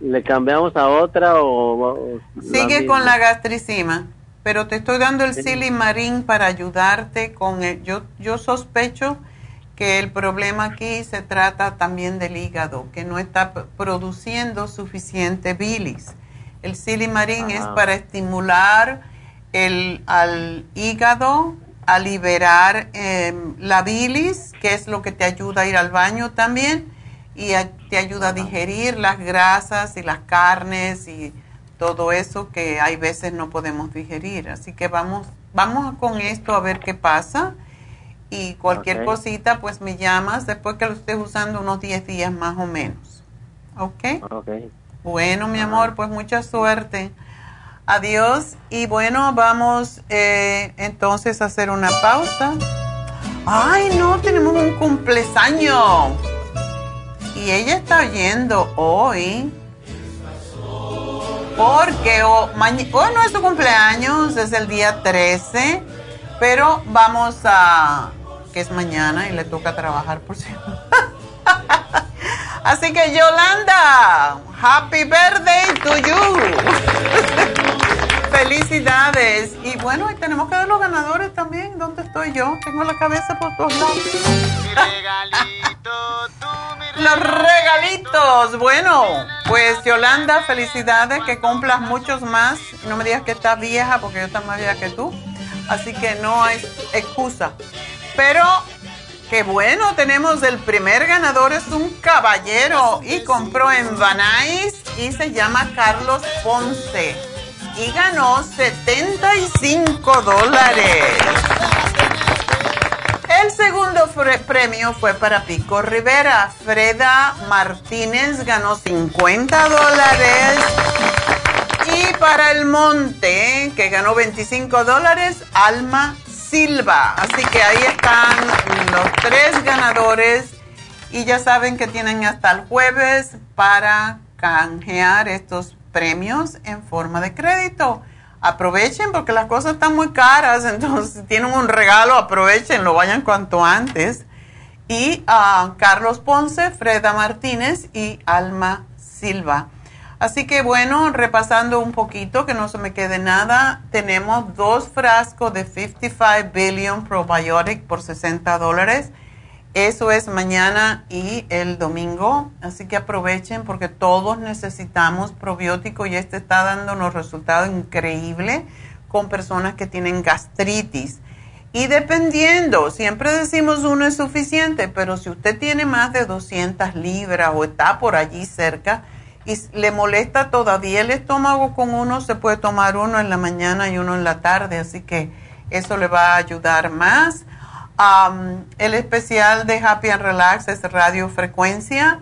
¿Le cambiamos a otra o...? Sigue con la gastricima, pero te estoy dando el silimarín para ayudarte con el... Yo, yo sospecho que el problema aquí se trata también del hígado, que no está produciendo suficiente bilis. El silimarín es para estimular el, al hígado a liberar em, la bilis, que es lo que te ayuda a ir al baño también, y te ayuda a digerir las grasas y las carnes y todo eso que hay veces no podemos digerir. Así que vamos, vamos con esto a ver qué pasa. Y cualquier cosita, pues me llamas después que lo estés usando unos 10 días más o menos. ¿Ok? Ok. Bueno, mi amor, pues mucha suerte. Adiós. Y bueno, vamos eh, entonces a hacer una pausa. Ay, no, tenemos un cumpleaños. Y ella está oyendo hoy. Porque hoy no es su cumpleaños, es el día 13. Pero vamos a. que es mañana y le toca trabajar por cierto. [laughs] Así que Yolanda, happy birthday to you. [laughs] Felicidades. Y bueno, tenemos que ver los ganadores también. ¿Dónde estoy yo? Tengo la cabeza por todos lados. Los regalitos. Bueno, pues Yolanda, felicidades, que cumplas muchos más. No me digas que estás vieja, porque yo estoy más vieja que tú. Así que no hay excusa. Pero Qué bueno, tenemos el primer ganador, es un caballero y compró en Banais y se llama Carlos Ponce y ganó 75 dólares. El segundo premio fue para Pico Rivera. Freda Martínez ganó 50 dólares. Y para el Monte, que ganó 25 dólares, Alma Silva. Así que ahí están los tres ganadores. Y ya saben que tienen hasta el jueves para canjear estos premios en forma de crédito. Aprovechen porque las cosas están muy caras, entonces si tienen un regalo, aprovechen, lo vayan cuanto antes. Y a Carlos Ponce, Freda Martínez y Alma Silva. Así que bueno, repasando un poquito, que no se me quede nada, tenemos dos frascos de 55 Billion Probiotic por 60 dólares eso es mañana y el domingo, así que aprovechen porque todos necesitamos probiótico y este está dando unos resultados increíbles con personas que tienen gastritis. Y dependiendo, siempre decimos uno es suficiente, pero si usted tiene más de 200 libras o está por allí cerca y le molesta todavía el estómago con uno, se puede tomar uno en la mañana y uno en la tarde, así que eso le va a ayudar más el especial de Happy and Relax es radiofrecuencia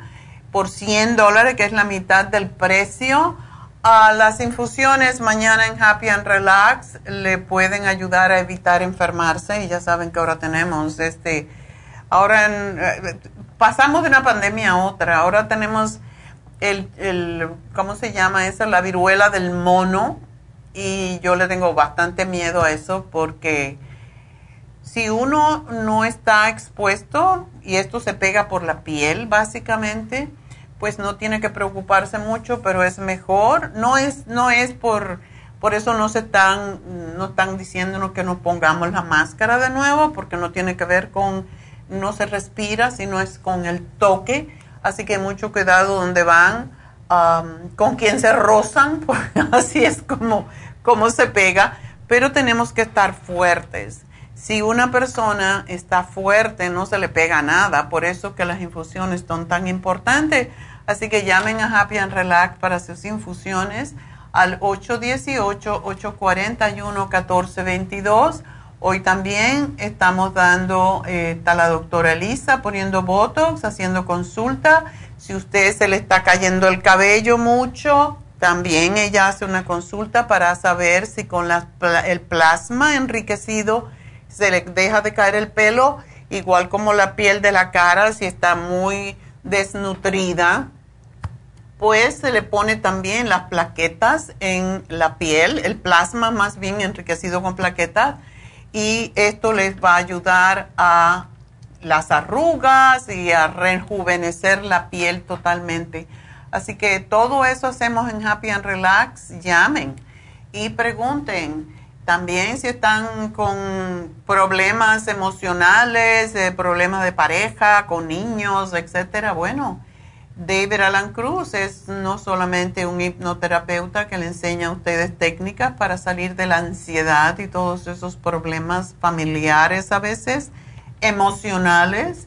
por 100 dólares, que es la mitad del precio. las infusiones mañana en Happy and Relax le pueden ayudar a evitar enfermarse y ya saben que ahora tenemos este, ahora eh, pasamos de una pandemia a otra, ahora tenemos el, el, ¿cómo se llama eso? La viruela del mono y yo le tengo bastante miedo a eso porque si uno no está expuesto y esto se pega por la piel básicamente, pues no tiene que preocuparse mucho, pero es mejor. No es, no es por, por eso no se están, no están diciéndonos que nos pongamos la máscara de nuevo, porque no tiene que ver con, no se respira, sino es con el toque. Así que mucho cuidado donde van, con quién se rozan, [laughs] porque así es como, como se pega. Pero tenemos que estar fuertes si una persona está fuerte, no se le pega nada. Por eso que las infusiones son tan importantes. Así que llamen a Happy and Relax para sus infusiones al 818-841-1422. Hoy también estamos dando, eh, está la doctora Elisa poniendo Botox, haciendo consulta. Si usted se le está cayendo el cabello mucho, también ella hace una consulta para saber si con el plasma enriquecido se le deja de caer el pelo, igual como la piel de la cara, si está muy desnutrida, pues se le pone también las plaquetas en la piel, el plasma más bien enriquecido con plaquetas, y esto les va a ayudar a las arrugas y a rejuvenecer la piel totalmente. Así que todo eso hacemos en Happy and Relax. Llamen y pregunten. También si están con problemas emocionales, eh, problemas de pareja, con niños, etcétera, bueno, David Alan Cruz es no solamente un hipnoterapeuta que le enseña a ustedes técnicas para salir de la ansiedad y todos esos problemas familiares a veces, emocionales,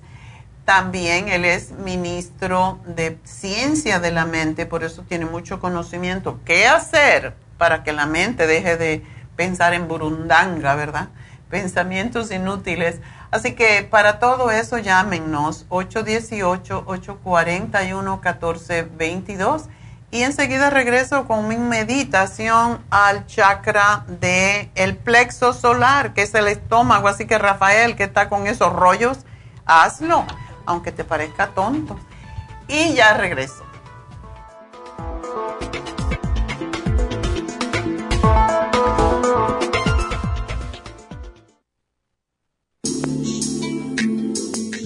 también él es ministro de ciencia de la mente, por eso tiene mucho conocimiento. ¿Qué hacer para que la mente deje de pensar en burundanga, verdad? Pensamientos inútiles. Así que para todo eso llámenos 818-841-1422 y enseguida regreso con mi meditación al chakra del el plexo solar, que es el estómago. Así que Rafael, que está con esos rollos, hazlo, aunque te parezca tonto. Y ya regreso.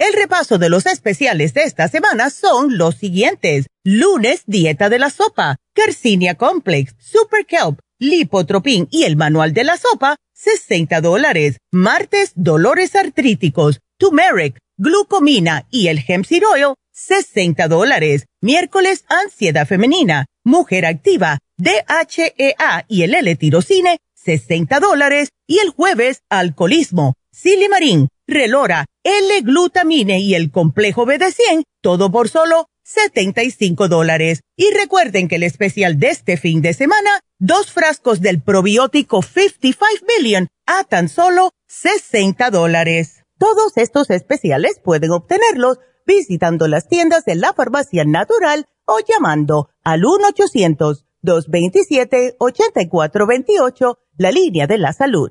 El repaso de los especiales de esta semana son los siguientes. Lunes, dieta de la sopa, Carcinia Complex, Super Kelp, Lipotropin y el manual de la sopa, 60 dólares. Martes, dolores artríticos, turmeric, glucomina y el hemp seed oil, 60 dólares. Miércoles, ansiedad femenina, mujer activa, DHEA y el L-tirocine, 60 dólares. Y el jueves, alcoholismo, silimarín, relora, L-glutamine y el complejo BD100, todo por solo 75 dólares. Y recuerden que el especial de este fin de semana, dos frascos del probiótico 55 Billion a tan solo 60 dólares. Todos estos especiales pueden obtenerlos visitando las tiendas de la farmacia natural o llamando al 1-800-227-8428, la línea de la salud.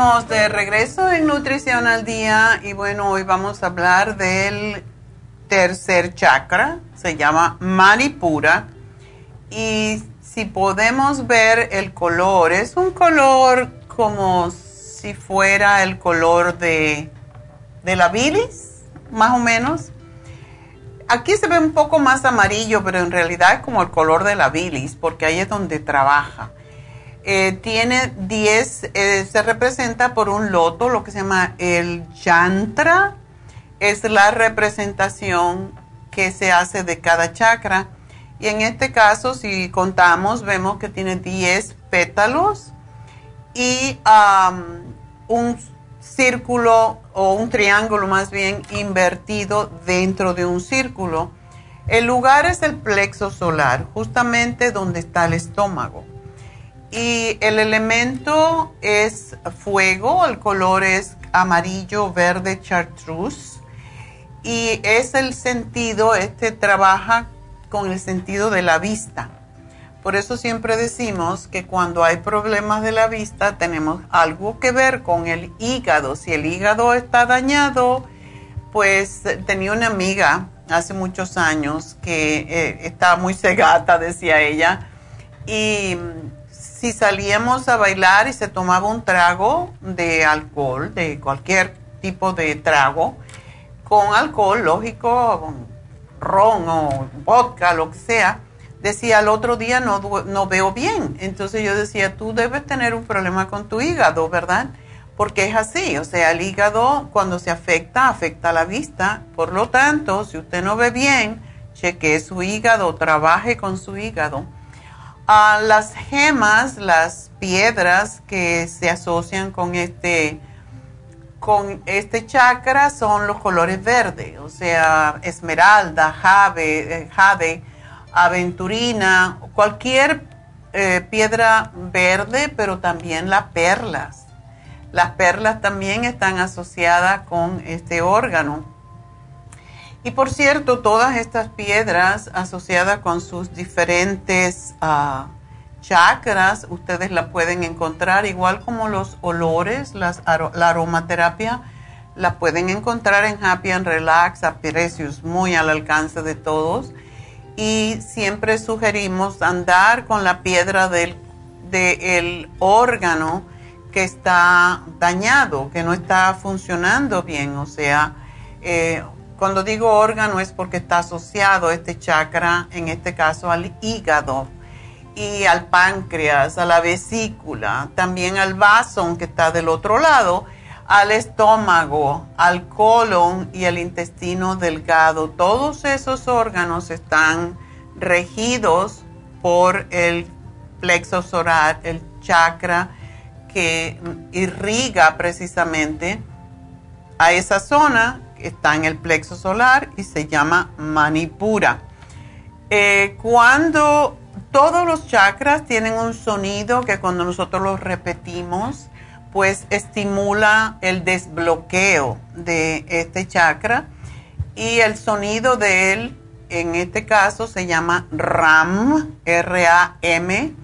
De regreso en Nutrición al Día y bueno, hoy vamos a hablar del tercer chakra, se llama Manipura y si podemos ver el color, es un color como si fuera el color de, de la bilis, más o menos. Aquí se ve un poco más amarillo, pero en realidad es como el color de la bilis, porque ahí es donde trabaja. Eh, tiene 10, eh, se representa por un loto, lo que se llama el yantra, es la representación que se hace de cada chakra y en este caso, si contamos, vemos que tiene 10 pétalos y un círculo o un triángulo más bien invertido dentro de un círculo. El lugar es el plexo solar, justamente donde está el estómago. Y el elemento es fuego, el color es amarillo verde chartreuse y es el sentido, este trabaja con el sentido de la vista. Por eso siempre decimos que cuando hay problemas de la vista tenemos algo que ver con el hígado. Si el hígado está dañado, pues tenía una amiga hace muchos años que eh, estaba muy cegata, decía ella, y si salíamos a bailar y se tomaba un trago de alcohol, de cualquier tipo de trago, con alcohol, lógico, ron o vodka, lo que sea, decía al otro día no, no veo bien. Entonces yo decía, tú debes tener un problema con tu hígado, ¿verdad? Porque es así, o sea, el hígado cuando se afecta, afecta la vista. Por lo tanto, si usted no ve bien, chequee su hígado, trabaje con su hígado. A las gemas, las piedras que se asocian con este, con este chakra son los colores verdes, o sea, esmeralda, jade, eh, jade aventurina, cualquier eh, piedra verde, pero también las perlas. Las perlas también están asociadas con este órgano. Y por cierto, todas estas piedras asociadas con sus diferentes uh, chakras, ustedes la pueden encontrar, igual como los olores, la aromaterapia, la pueden encontrar en Happy and Relax a precios muy al alcance de todos y siempre sugerimos andar con la piedra del órgano que está dañado, que no está funcionando bien. O sea, eh, cuando digo órgano es porque está asociado este chakra, en este caso al hígado y al páncreas, a la vesícula, también al vaso que está del otro lado al estómago, al colon y al intestino delgado. Todos esos órganos están regidos por el plexo solar, el chakra que irriga precisamente a esa zona está en el plexo solar y se llama manipura. Eh, cuando todos los chakras tienen un sonido que cuando nosotros los repetimos, pues estimula el desbloqueo de este chakra y el sonido de él en este caso se llama RAM, R-A-M.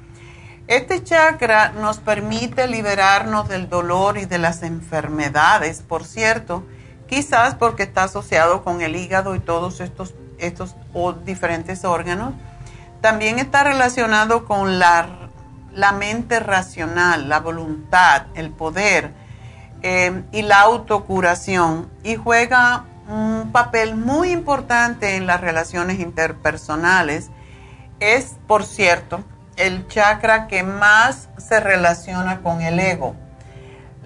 Este chakra nos permite liberarnos del dolor y de las enfermedades, por cierto, quizás porque está asociado con el hígado y todos estos, estos diferentes órganos. También está relacionado con la la mente racional, la voluntad, el poder eh, y la autocuración y juega un papel muy importante en las relaciones interpersonales. Es, por cierto, el chakra que más se relaciona con el ego.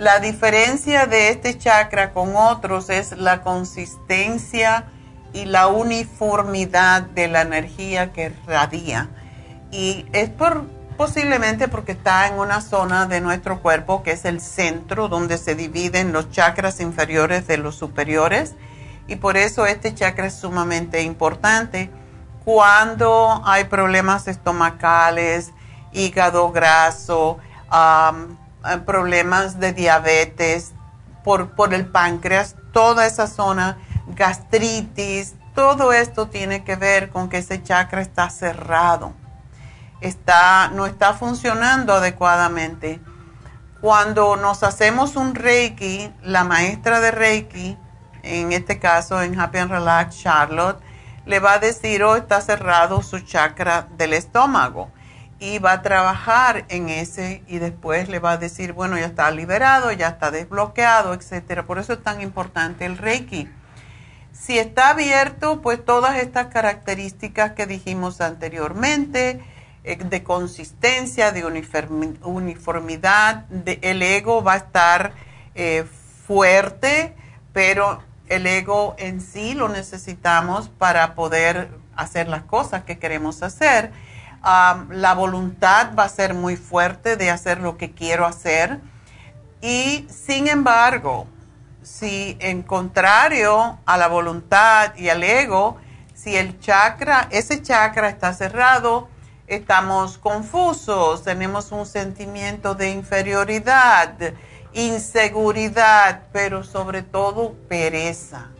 La diferencia de este chakra con otros es la consistencia y la uniformidad de la energía que radia. Y es por posiblemente porque está en una zona de nuestro cuerpo que es el centro donde se dividen los chakras inferiores de los superiores y por eso este chakra es sumamente importante cuando hay problemas estomacales, hígado graso, problemas de diabetes por, por el páncreas, toda esa zona, gastritis, todo esto tiene que ver con que ese chakra está cerrado está, no está funcionando adecuadamente. Cuando nos hacemos un Reiki, la maestra de Reiki, en este caso en Happy and Relax, Charlotte, le va a decir, oh, está cerrado su chakra del estómago. Y va a trabajar en ese y después le va a decir, bueno, ya está liberado, ya está desbloqueado, etcétera. Por eso es tan importante el Reiki. Si está abierto, pues todas estas características que dijimos anteriormente, eh, de consistencia, de uniformidad, el ego va a estar eh, fuerte, pero el ego en sí lo necesitamos para poder hacer las cosas que queremos hacer. La voluntad va a ser muy fuerte de hacer lo que quiero hacer. Y sin embargo, si en contrario a la voluntad y al ego, si el chakra, ese chakra está cerrado, estamos confusos, tenemos un sentimiento de inferioridad, inseguridad, pero sobre todo pereza.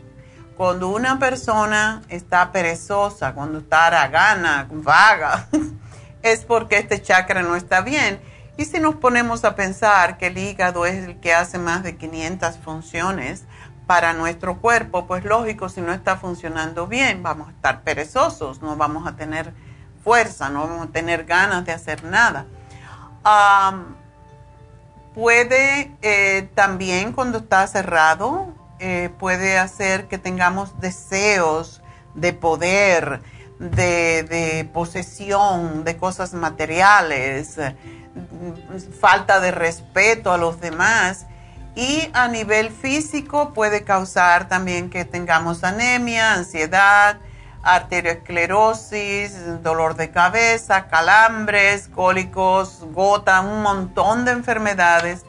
Cuando una persona está perezosa, cuando está aragana, vaga, [laughs] es porque este chakra no está bien. Y si nos ponemos a pensar que el hígado es el que hace más de 500 funciones para nuestro cuerpo, pues lógico, si no está funcionando bien, vamos a estar perezosos, no vamos a tener fuerza, no vamos a tener ganas de hacer nada. puede eh, también cuando está cerrado, eh, puede hacer que tengamos deseos de poder, de, posesión, de cosas materiales, falta de respeto a los demás. Y a nivel físico puede causar también que tengamos anemia, ansiedad, arteriosclerosis, dolor de cabeza, calambres, cólicos, gota, un montón de enfermedades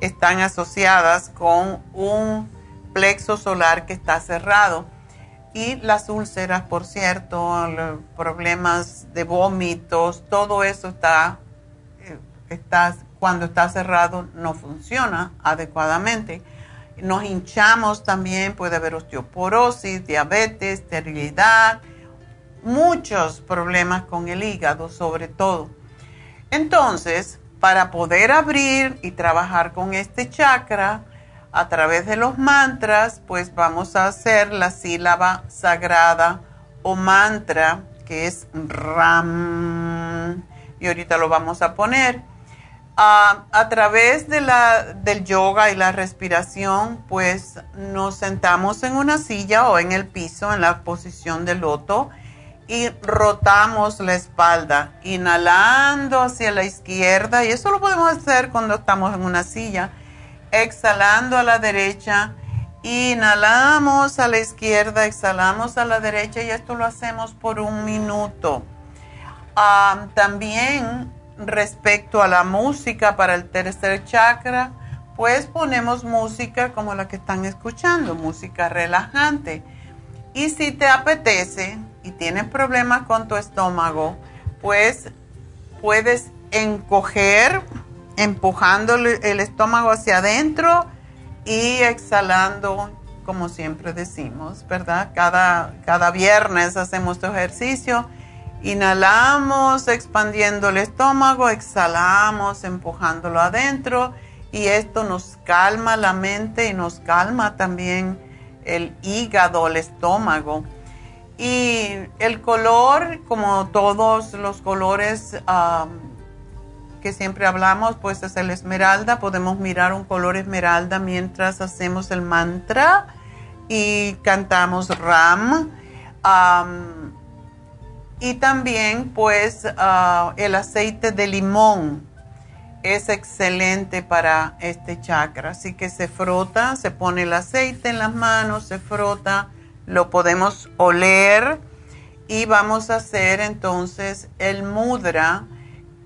están asociadas con un plexo solar que está cerrado. Y las úlceras, por cierto, los problemas de vómitos, todo eso está, eh, está, cuando está cerrado no funciona adecuadamente nos hinchamos también, puede haber osteoporosis, diabetes, esterilidad, muchos problemas con el hígado sobre todo. Entonces, para poder abrir y trabajar con este chakra a través de los mantras, pues vamos a hacer la sílaba sagrada o mantra que es RAM. Y ahorita lo vamos a poner a través de la, del yoga y la respiración, pues nos sentamos en una silla o en el piso en la posición de loto y rotamos la espalda, inhalando hacia la izquierda, y eso lo podemos hacer cuando estamos en una silla, exhalando a la derecha, inhalamos a la izquierda, exhalamos a la derecha, y esto lo hacemos por un minuto. también respecto a la música para el tercer chakra, pues ponemos música como la que están escuchando, música relajante. Y si te apetece y tienes problemas con tu estómago, pues puedes encoger, empujando el estómago hacia adentro y exhalando, como siempre decimos, ¿verdad? Cada, cada viernes hacemos este ejercicio Inhalamos expandiendo el estómago, exhalamos empujándolo adentro y esto nos calma la mente y nos calma también el hígado, el estómago. Y el color, como todos los colores que siempre hablamos, pues es el esmeralda. Podemos mirar un color esmeralda mientras hacemos el mantra y cantamos Ram. Y también pues ah, el aceite de limón es excelente para este chakra. Así que se frota, se pone el aceite en las manos, se frota, lo podemos oler y vamos a hacer entonces el mudra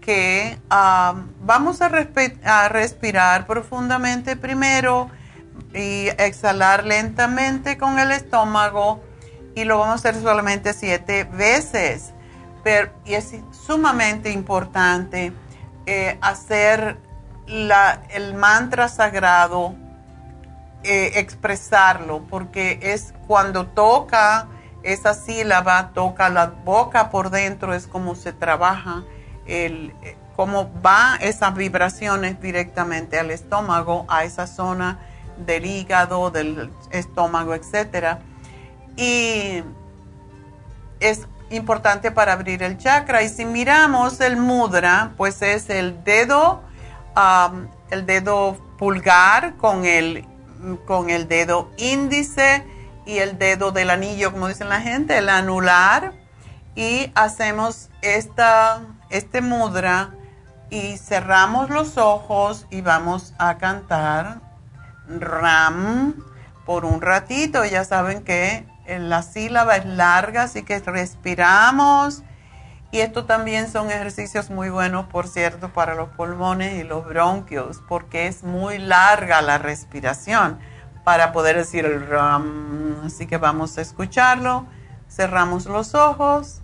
que ah, vamos a, respirar profundamente primero y exhalar lentamente con el estómago y lo vamos a hacer solamente siete veces. Pero, y es sumamente importante eh, hacer el mantra sagrado, eh, expresarlo, porque es cuando toca esa sílaba, toca la boca por dentro, es como se trabaja, el, cómo va esas vibraciones directamente al estómago, a esa zona del hígado, del estómago, etcétera y es importante para abrir el chakra. Y si miramos el mudra, pues es el dedo, el dedo pulgar con el, con el dedo índice y el dedo del anillo, como dicen la gente, el anular. Y hacemos esta, este mudra y cerramos los ojos y vamos a cantar Ram por un ratito. Ya saben que la sílaba es larga, así que respiramos. Y esto también son ejercicios muy buenos, por cierto, para los pulmones y los bronquios, porque es muy larga la respiración para poder decir el ram. Así que vamos a escucharlo. Cerramos los ojos.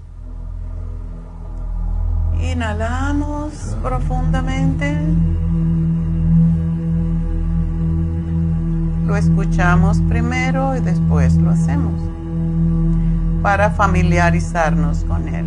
Inhalamos profundamente. Lo escuchamos primero y después lo hacemos para familiarizarnos con él.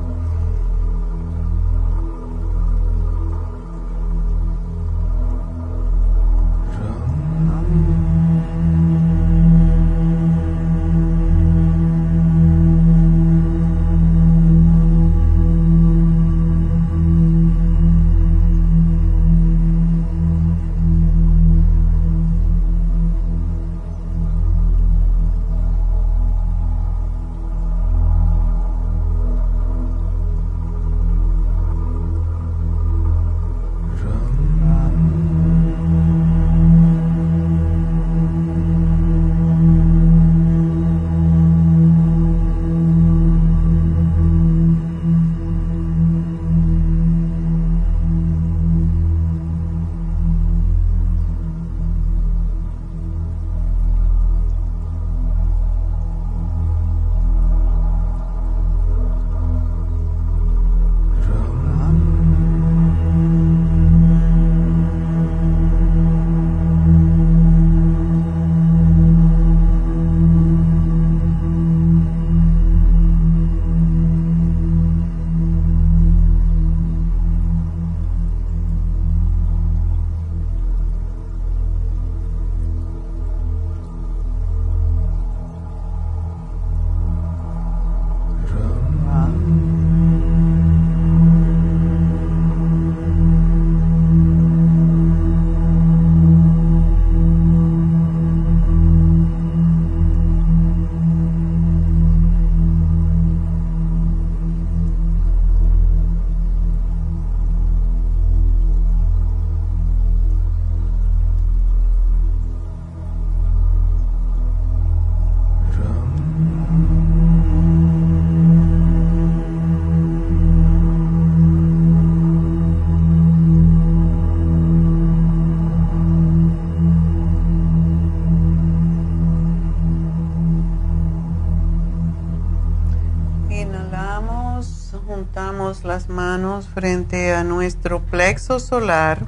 manos frente a nuestro plexo solar.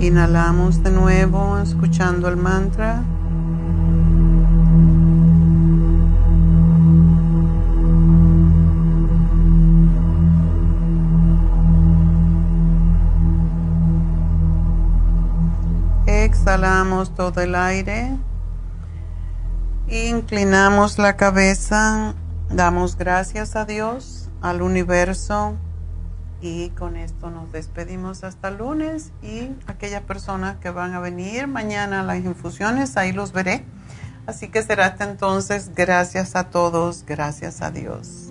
Inhalamos de nuevo escuchando el mantra. Exhalamos todo el aire. Inclinamos la cabeza, damos gracias a Dios, al universo y con esto nos despedimos hasta lunes y aquellas personas que van a venir mañana a las infusiones, ahí los veré. Así que será hasta entonces, gracias a todos, gracias a Dios.